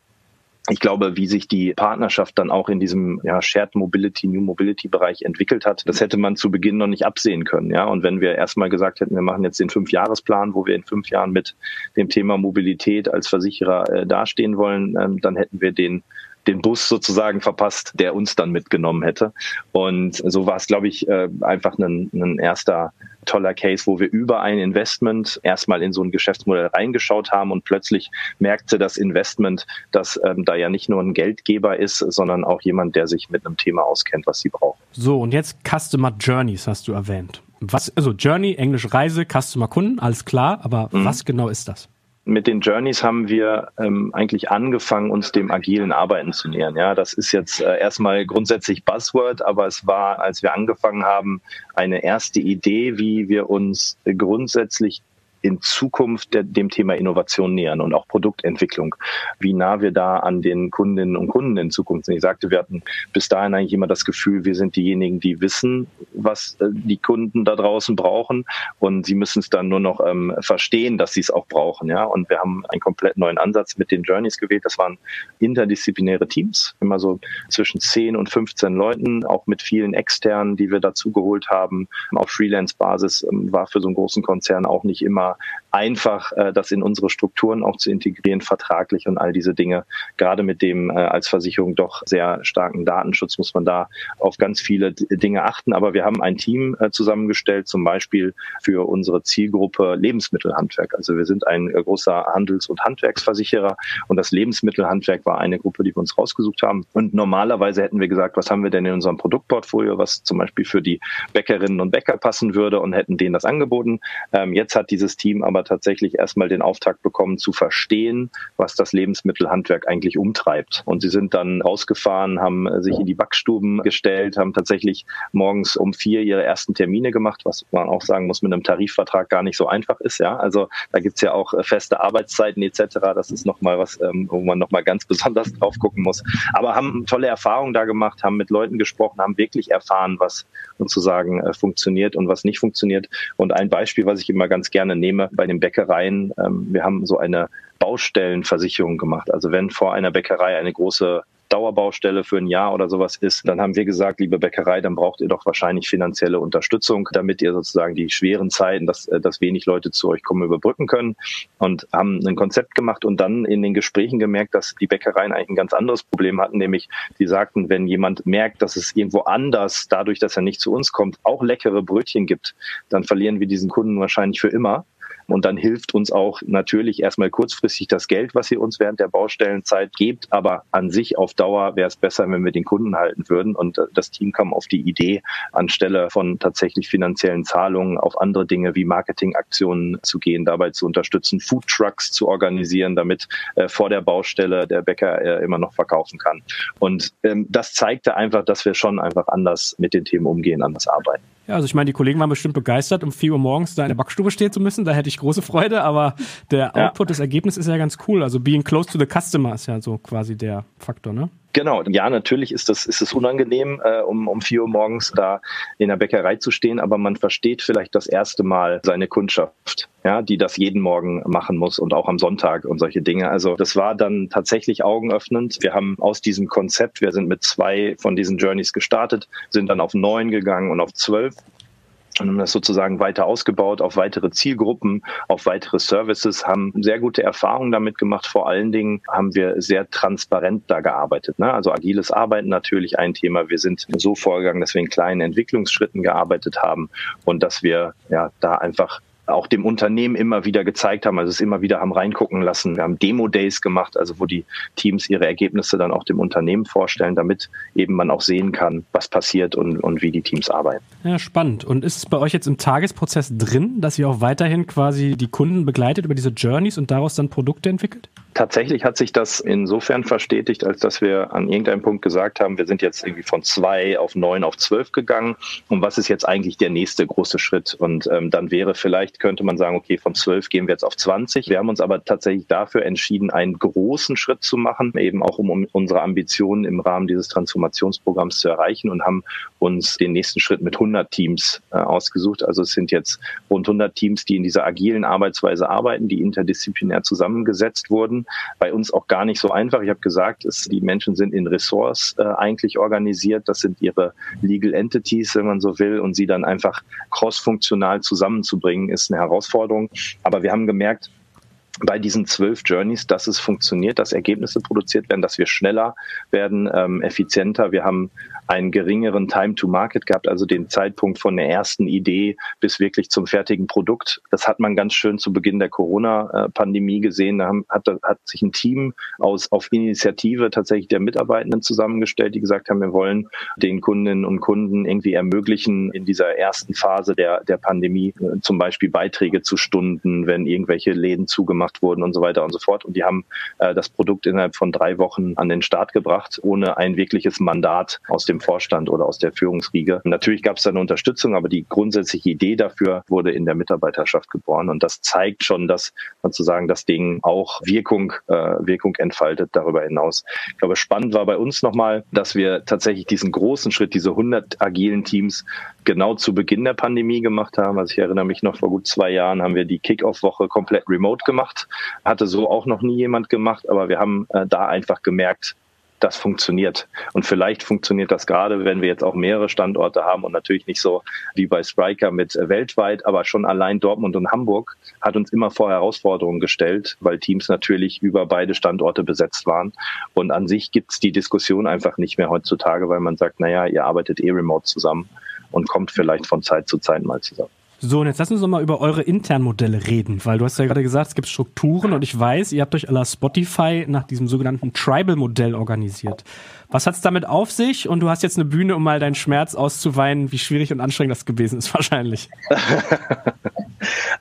ich glaube, wie sich die Partnerschaft dann auch in diesem ja, Shared Mobility, New Mobility Bereich entwickelt hat, das hätte man zu Beginn noch nicht absehen können. Ja, und wenn wir erstmal gesagt hätten, wir machen jetzt den Fünfjahresplan, wo wir in fünf Jahren mit dem Thema Mobilität als Versicherer äh, dastehen wollen, ähm, dann hätten wir den den Bus sozusagen verpasst, der uns dann mitgenommen hätte. Und so war es, glaube ich, äh, einfach ein, ein erster toller Case, wo wir über ein Investment erstmal in so ein Geschäftsmodell reingeschaut haben und plötzlich merkte das Investment, dass ähm, da ja nicht nur ein Geldgeber ist, sondern auch jemand, der sich mit einem Thema auskennt, was sie brauchen. So, und jetzt Customer Journeys hast du erwähnt. Was, also Journey, Englisch Reise, Customer Kunden, alles klar, aber mhm. was genau ist das? Mit den Journeys haben wir ähm, eigentlich angefangen, uns dem agilen Arbeiten zu nähern. Ja, das ist jetzt äh, erstmal grundsätzlich Buzzword, aber es war, als wir angefangen haben, eine erste Idee, wie wir uns grundsätzlich in Zukunft der, dem Thema Innovation nähern und auch Produktentwicklung, wie nah wir da an den Kundinnen und Kunden in Zukunft sind. Ich sagte, wir hatten bis dahin eigentlich immer das Gefühl, wir sind diejenigen, die wissen, was äh, die Kunden da draußen brauchen und sie müssen es dann nur noch ähm, verstehen, dass sie es auch brauchen. Ja, und wir haben einen komplett neuen Ansatz mit den Journeys gewählt. Das waren interdisziplinäre Teams, immer so zwischen 10 und 15 Leuten, auch mit vielen externen, die wir dazu geholt haben. Auf Freelance-Basis ähm, war für so einen großen Konzern auch nicht immer einfach, äh, das in unsere Strukturen auch zu integrieren, vertraglich und all diese Dinge. Gerade mit dem äh, als Versicherung doch sehr starken Datenschutz muss man da auf ganz viele Dinge achten. Aber wir haben ein Team äh, zusammengestellt, zum Beispiel für unsere Zielgruppe Lebensmittelhandwerk. Also wir sind ein äh, großer Handels- und Handwerksversicherer und das Lebensmittelhandwerk war eine Gruppe, die wir uns rausgesucht haben. Und normalerweise hätten wir gesagt, was haben wir denn in unserem Produktportfolio, was zum Beispiel für die Bäckerinnen und Bäcker passen würde und hätten denen das angeboten. Ähm, jetzt hat dieses Team aber tatsächlich erstmal den Auftakt bekommen zu verstehen, was das Lebensmittelhandwerk eigentlich umtreibt. Und sie sind dann rausgefahren, haben sich in die Backstuben gestellt, haben tatsächlich morgens um vier ihre ersten Termine gemacht, was man auch sagen muss, mit einem Tarifvertrag gar nicht so einfach ist. Ja, also da gibt's ja auch feste Arbeitszeiten etc. Das ist nochmal was, ähm, wo man nochmal ganz besonders [LAUGHS] drauf gucken muss. Aber haben tolle Erfahrungen da gemacht, haben mit Leuten gesprochen, haben wirklich erfahren, was sozusagen äh, funktioniert und was nicht funktioniert. Und ein Beispiel, was ich immer ganz gerne nehme, bei den Bäckereien, ähm, wir haben so eine Baustellenversicherung gemacht. Also wenn vor einer Bäckerei eine große Dauerbaustelle für ein Jahr oder sowas ist, dann haben wir gesagt, liebe Bäckerei, dann braucht ihr doch wahrscheinlich finanzielle Unterstützung, damit ihr sozusagen die schweren Zeiten, dass, äh, dass wenig Leute zu euch kommen, überbrücken können und haben ein Konzept gemacht und dann in den Gesprächen gemerkt, dass die Bäckereien eigentlich ein ganz anderes Problem hatten, nämlich die sagten, wenn jemand merkt, dass es irgendwo anders, dadurch, dass er nicht zu uns kommt, auch leckere Brötchen gibt, dann verlieren wir diesen Kunden wahrscheinlich für immer. Und dann hilft uns auch natürlich erstmal kurzfristig das Geld, was ihr uns während der Baustellenzeit gebt. Aber an sich auf Dauer wäre es besser, wenn wir den Kunden halten würden. Und äh, das Team kam auf die Idee, anstelle von tatsächlich finanziellen Zahlungen auf andere Dinge wie Marketingaktionen zu gehen, dabei zu unterstützen, Food Trucks zu organisieren, damit äh, vor der Baustelle der Bäcker äh, immer noch verkaufen kann. Und ähm, das zeigte einfach, dass wir schon einfach anders mit den Themen umgehen, anders arbeiten. Ja, also ich meine, die Kollegen waren bestimmt begeistert, um 4 Uhr morgens da in der Backstube stehen zu müssen. Da hätte ich große Freude, aber der Output, ja. das Ergebnis ist ja ganz cool. Also being close to the customer ist ja so quasi der Faktor, ne? Genau, ja, natürlich ist das, ist es unangenehm, äh, um, um vier Uhr morgens da in der Bäckerei zu stehen, aber man versteht vielleicht das erste Mal seine Kundschaft, ja, die das jeden Morgen machen muss und auch am Sonntag und solche Dinge. Also das war dann tatsächlich augenöffnend. Wir haben aus diesem Konzept, wir sind mit zwei von diesen Journeys gestartet, sind dann auf neun gegangen und auf zwölf und haben das sozusagen weiter ausgebaut auf weitere Zielgruppen, auf weitere Services, haben sehr gute Erfahrungen damit gemacht. Vor allen Dingen haben wir sehr transparent da gearbeitet. Ne? Also agiles Arbeiten natürlich ein Thema. Wir sind so vorgegangen, dass wir in kleinen Entwicklungsschritten gearbeitet haben und dass wir ja da einfach auch dem Unternehmen immer wieder gezeigt haben, also es immer wieder haben reingucken lassen. Wir haben Demo-Days gemacht, also wo die Teams ihre Ergebnisse dann auch dem Unternehmen vorstellen, damit eben man auch sehen kann, was passiert und, und wie die Teams arbeiten. Ja, spannend. Und ist es bei euch jetzt im Tagesprozess drin, dass ihr auch weiterhin quasi die Kunden begleitet über diese Journeys und daraus dann Produkte entwickelt? Tatsächlich hat sich das insofern verstetigt, als dass wir an irgendeinem Punkt gesagt haben, wir sind jetzt irgendwie von zwei auf neun auf zwölf gegangen. Und was ist jetzt eigentlich der nächste große Schritt? Und ähm, dann wäre vielleicht, könnte man sagen, okay, von zwölf gehen wir jetzt auf 20. Wir haben uns aber tatsächlich dafür entschieden, einen großen Schritt zu machen, eben auch um, um unsere Ambitionen im Rahmen dieses Transformationsprogramms zu erreichen und haben uns den nächsten Schritt mit 100 Teams äh, ausgesucht. Also es sind jetzt rund 100 Teams, die in dieser agilen Arbeitsweise arbeiten, die interdisziplinär zusammengesetzt wurden bei uns auch gar nicht so einfach. Ich habe gesagt, es, die Menschen sind in Ressorts äh, eigentlich organisiert. Das sind ihre Legal Entities, wenn man so will. Und sie dann einfach cross-funktional zusammenzubringen, ist eine Herausforderung. Aber wir haben gemerkt, bei diesen zwölf Journeys, dass es funktioniert, dass Ergebnisse produziert werden, dass wir schneller werden, ähm, effizienter. Wir haben einen geringeren Time to Market gehabt, also den Zeitpunkt von der ersten Idee bis wirklich zum fertigen Produkt. Das hat man ganz schön zu Beginn der Corona-Pandemie gesehen. Da hat, hat sich ein Team aus, auf Initiative tatsächlich der Mitarbeitenden zusammengestellt, die gesagt haben, wir wollen den Kundinnen und Kunden irgendwie ermöglichen, in dieser ersten Phase der, der Pandemie äh, zum Beispiel Beiträge zu Stunden, wenn irgendwelche Läden zugemacht wurden und so weiter und so fort. Und die haben äh, das Produkt innerhalb von drei Wochen an den Start gebracht, ohne ein wirkliches Mandat aus dem Vorstand oder aus der Führungsriege. Natürlich gab es da eine Unterstützung, aber die grundsätzliche Idee dafür wurde in der Mitarbeiterschaft geboren. Und das zeigt schon, dass sozusagen das Ding auch Wirkung, äh, Wirkung entfaltet darüber hinaus. Ich glaube, spannend war bei uns nochmal, dass wir tatsächlich diesen großen Schritt, diese 100 agilen Teams genau zu Beginn der Pandemie gemacht haben. Also ich erinnere mich noch vor gut zwei Jahren haben wir die Kickoff-Woche komplett remote gemacht. Hatte so auch noch nie jemand gemacht, aber wir haben äh, da einfach gemerkt, das funktioniert. Und vielleicht funktioniert das gerade, wenn wir jetzt auch mehrere Standorte haben und natürlich nicht so wie bei Spriker mit äh, weltweit, aber schon allein Dortmund und Hamburg hat uns immer vor Herausforderungen gestellt, weil Teams natürlich über beide Standorte besetzt waren. Und an sich gibt es die Diskussion einfach nicht mehr heutzutage, weil man sagt, naja, ihr arbeitet eh remote zusammen und kommt vielleicht von Zeit zu Zeit mal zusammen. So, und jetzt wir uns mal über eure internen Modelle reden, weil du hast ja gerade gesagt, es gibt Strukturen und ich weiß, ihr habt euch aller Spotify nach diesem sogenannten Tribal-Modell organisiert. Was hat's damit auf sich? Und du hast jetzt eine Bühne, um mal deinen Schmerz auszuweinen, wie schwierig und anstrengend das gewesen ist [LAUGHS] wahrscheinlich.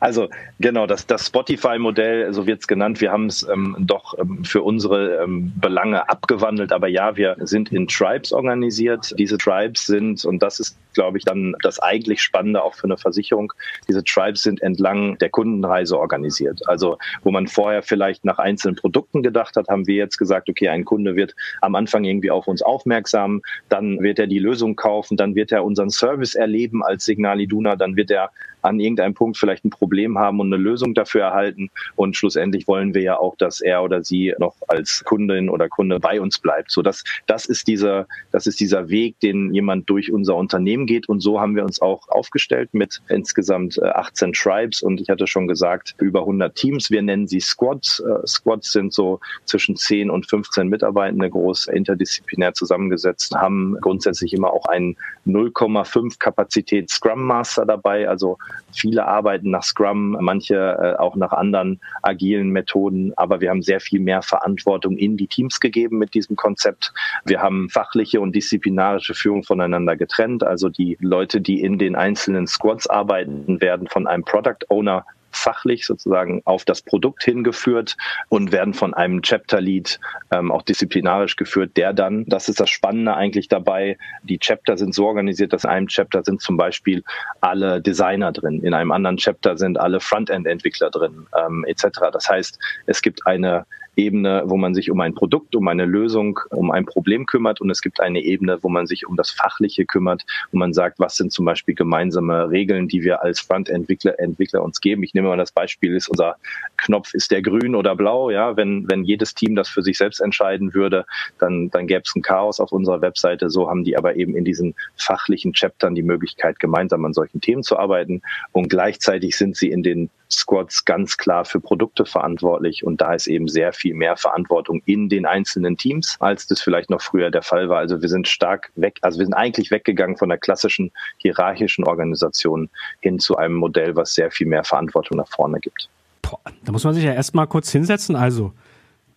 Also genau, das, das Spotify-Modell, so wird es genannt, wir haben es ähm, doch ähm, für unsere ähm, Belange abgewandelt, aber ja, wir sind in Tribes organisiert. Diese Tribes sind, und das ist glaube ich, dann das eigentlich Spannende auch für eine Versicherung. Diese Tribes sind entlang der Kundenreise organisiert. Also wo man vorher vielleicht nach einzelnen Produkten gedacht hat, haben wir jetzt gesagt, okay, ein Kunde wird am Anfang irgendwie auf uns aufmerksam, dann wird er die Lösung kaufen, dann wird er unseren Service erleben als Signal Iduna, dann wird er an irgendeinem Punkt vielleicht ein Problem haben und eine Lösung dafür erhalten. Und schlussendlich wollen wir ja auch, dass er oder sie noch als Kundin oder Kunde bei uns bleibt. So dass das ist dieser, das ist dieser Weg, den jemand durch unser Unternehmen geht. Und so haben wir uns auch aufgestellt mit insgesamt 18 äh, Tribes und ich hatte schon gesagt, über 100 Teams. Wir nennen sie Squads. Äh, Squads sind so zwischen 10 und 15 Mitarbeitende groß interdisziplinär zusammengesetzt, haben grundsätzlich immer auch einen 0,5 Kapazität Scrum Master dabei, also Viele arbeiten nach Scrum, manche äh, auch nach anderen agilen Methoden, aber wir haben sehr viel mehr Verantwortung in die Teams gegeben mit diesem Konzept. Wir haben fachliche und disziplinarische Führung voneinander getrennt. Also die Leute, die in den einzelnen Squads arbeiten, werden von einem Product Owner fachlich sozusagen auf das Produkt hingeführt und werden von einem Chapter Lead ähm, auch disziplinarisch geführt, der dann, das ist das Spannende eigentlich dabei, die Chapter sind so organisiert, dass in einem Chapter sind zum Beispiel alle Designer drin, in einem anderen Chapter sind alle Frontend-Entwickler drin, ähm, etc. Das heißt, es gibt eine Ebene, wo man sich um ein Produkt, um eine Lösung, um ein Problem kümmert und es gibt eine Ebene, wo man sich um das Fachliche kümmert, wo man sagt, was sind zum Beispiel gemeinsame Regeln, die wir als Frontentwickler Entwickler uns geben. Ich nehme mal das Beispiel, ist unser Knopf, ist der grün oder blau? Ja, wenn, wenn jedes Team das für sich selbst entscheiden würde, dann, dann gäbe es ein Chaos auf unserer Webseite. So haben die aber eben in diesen fachlichen Chaptern die Möglichkeit, gemeinsam an solchen Themen zu arbeiten und gleichzeitig sind sie in den Squads ganz klar für Produkte verantwortlich und da ist eben sehr viel mehr Verantwortung in den einzelnen Teams, als das vielleicht noch früher der Fall war. Also wir sind stark weg, also wir sind eigentlich weggegangen von der klassischen hierarchischen Organisation hin zu einem Modell, was sehr viel mehr Verantwortung nach vorne gibt. Boah, da muss man sich ja erstmal kurz hinsetzen. Also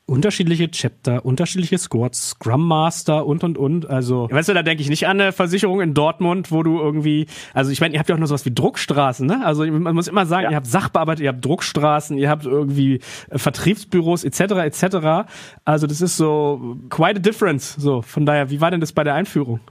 unterschiedliche Chapter, unterschiedliche Squads, Scrum Master und und und. Also, weißt du, da denke ich nicht an eine Versicherung in Dortmund, wo du irgendwie, also ich meine, ihr habt ja auch noch sowas wie Druckstraßen, ne? Also man muss immer sagen, ja. ihr habt Sachbearbeiter, ihr habt Druckstraßen, ihr habt irgendwie äh, Vertriebsbüros etc. etc. Also das ist so quite a difference. So, von daher, wie war denn das bei der Einführung?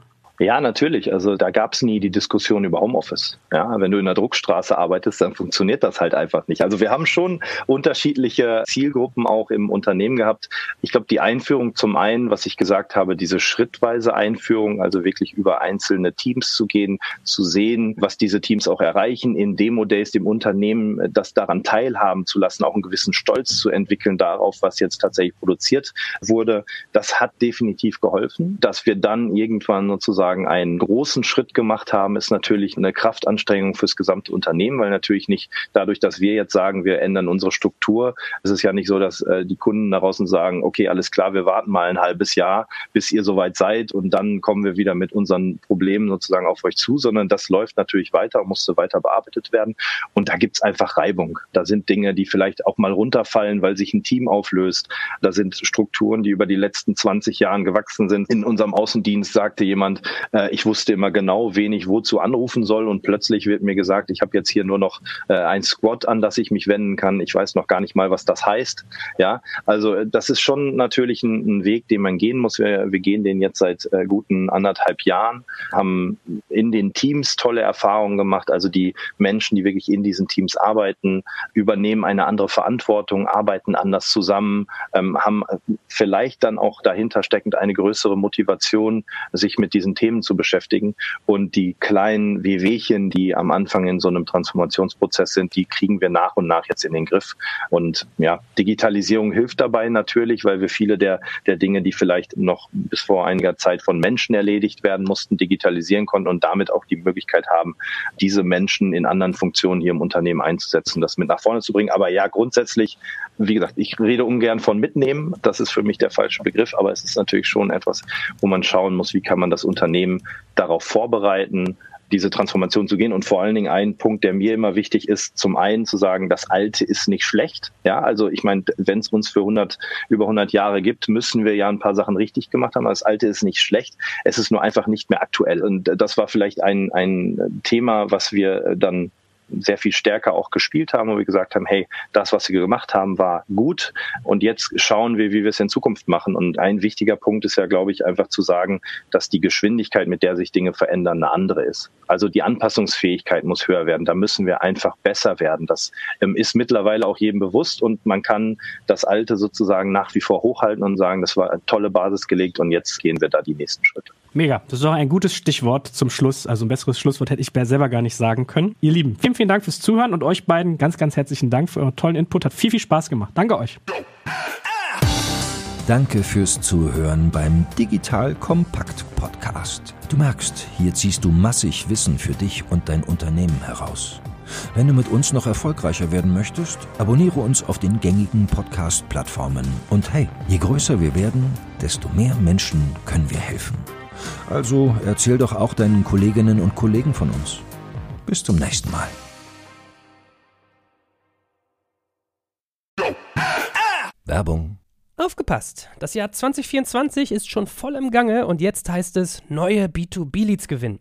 Ja, natürlich. Also da gab es nie die Diskussion über Homeoffice. Ja, wenn du in der Druckstraße arbeitest, dann funktioniert das halt einfach nicht. Also wir haben schon unterschiedliche Zielgruppen auch im Unternehmen gehabt. Ich glaube, die Einführung zum einen, was ich gesagt habe, diese schrittweise Einführung, also wirklich über einzelne Teams zu gehen, zu sehen, was diese Teams auch erreichen, in Demo-Days dem Unternehmen das daran teilhaben zu lassen, auch einen gewissen Stolz zu entwickeln darauf, was jetzt tatsächlich produziert wurde. Das hat definitiv geholfen, dass wir dann irgendwann sozusagen sozusagen einen großen Schritt gemacht haben, ist natürlich eine Kraftanstrengung fürs gesamte Unternehmen, weil natürlich nicht dadurch, dass wir jetzt sagen, wir ändern unsere Struktur, es ist ja nicht so, dass äh, die Kunden da draußen sagen, okay, alles klar, wir warten mal ein halbes Jahr, bis ihr soweit seid und dann kommen wir wieder mit unseren Problemen sozusagen auf euch zu, sondern das läuft natürlich weiter, musste weiter bearbeitet werden und da gibt's einfach Reibung. Da sind Dinge, die vielleicht auch mal runterfallen, weil sich ein Team auflöst. Da sind Strukturen, die über die letzten 20 Jahren gewachsen sind. In unserem Außendienst sagte jemand, ich wusste immer genau, wen ich wozu anrufen soll und plötzlich wird mir gesagt, ich habe jetzt hier nur noch äh, ein Squad, an das ich mich wenden kann. Ich weiß noch gar nicht mal, was das heißt. Ja, also äh, das ist schon natürlich ein, ein Weg, den man gehen muss. Wir, wir gehen den jetzt seit äh, guten anderthalb Jahren, haben in den Teams tolle Erfahrungen gemacht. Also die Menschen, die wirklich in diesen Teams arbeiten, übernehmen eine andere Verantwortung, arbeiten anders zusammen, ähm, haben vielleicht dann auch dahinter steckend eine größere Motivation, sich mit diesen Themen Themen zu beschäftigen. Und die kleinen Wehwehchen, die am Anfang in so einem Transformationsprozess sind, die kriegen wir nach und nach jetzt in den Griff. Und ja, Digitalisierung hilft dabei natürlich, weil wir viele der, der Dinge, die vielleicht noch bis vor einiger Zeit von Menschen erledigt werden mussten, digitalisieren konnten und damit auch die Möglichkeit haben, diese Menschen in anderen Funktionen hier im Unternehmen einzusetzen, das mit nach vorne zu bringen. Aber ja, grundsätzlich, wie gesagt, ich rede ungern von mitnehmen. Das ist für mich der falsche Begriff, aber es ist natürlich schon etwas, wo man schauen muss, wie kann man das Unternehmen Unternehmen darauf vorbereiten, diese Transformation zu gehen. Und vor allen Dingen ein Punkt, der mir immer wichtig ist, zum einen zu sagen, das Alte ist nicht schlecht. Ja, also ich meine, wenn es uns für 100, über 100 Jahre gibt, müssen wir ja ein paar Sachen richtig gemacht haben. Das Alte ist nicht schlecht. Es ist nur einfach nicht mehr aktuell. Und das war vielleicht ein, ein Thema, was wir dann sehr viel stärker auch gespielt haben, wo wir gesagt haben, hey, das, was wir gemacht haben, war gut und jetzt schauen wir, wie wir es in Zukunft machen. Und ein wichtiger Punkt ist ja, glaube ich, einfach zu sagen, dass die Geschwindigkeit, mit der sich Dinge verändern, eine andere ist. Also die Anpassungsfähigkeit muss höher werden. Da müssen wir einfach besser werden. Das ähm, ist mittlerweile auch jedem bewusst und man kann das Alte sozusagen nach wie vor hochhalten und sagen, das war eine tolle Basis gelegt und jetzt gehen wir da die nächsten Schritte. Mega. Das ist auch ein gutes Stichwort zum Schluss. Also ein besseres Schlusswort hätte ich selber gar nicht sagen können. Ihr Lieben, vielen, vielen Dank fürs Zuhören und euch beiden ganz, ganz herzlichen Dank für euren tollen Input. Hat viel, viel Spaß gemacht. Danke euch. Danke fürs Zuhören beim Digital Kompakt Podcast. Du merkst, hier ziehst du massig Wissen für dich und dein Unternehmen heraus. Wenn du mit uns noch erfolgreicher werden möchtest, abonniere uns auf den gängigen Podcast-Plattformen. Und hey, je größer wir werden, desto mehr Menschen können wir helfen. Also erzähl doch auch deinen Kolleginnen und Kollegen von uns. Bis zum nächsten Mal. Werbung. Aufgepasst! Das Jahr 2024 ist schon voll im Gange und jetzt heißt es neue B2B-Leads gewinnen.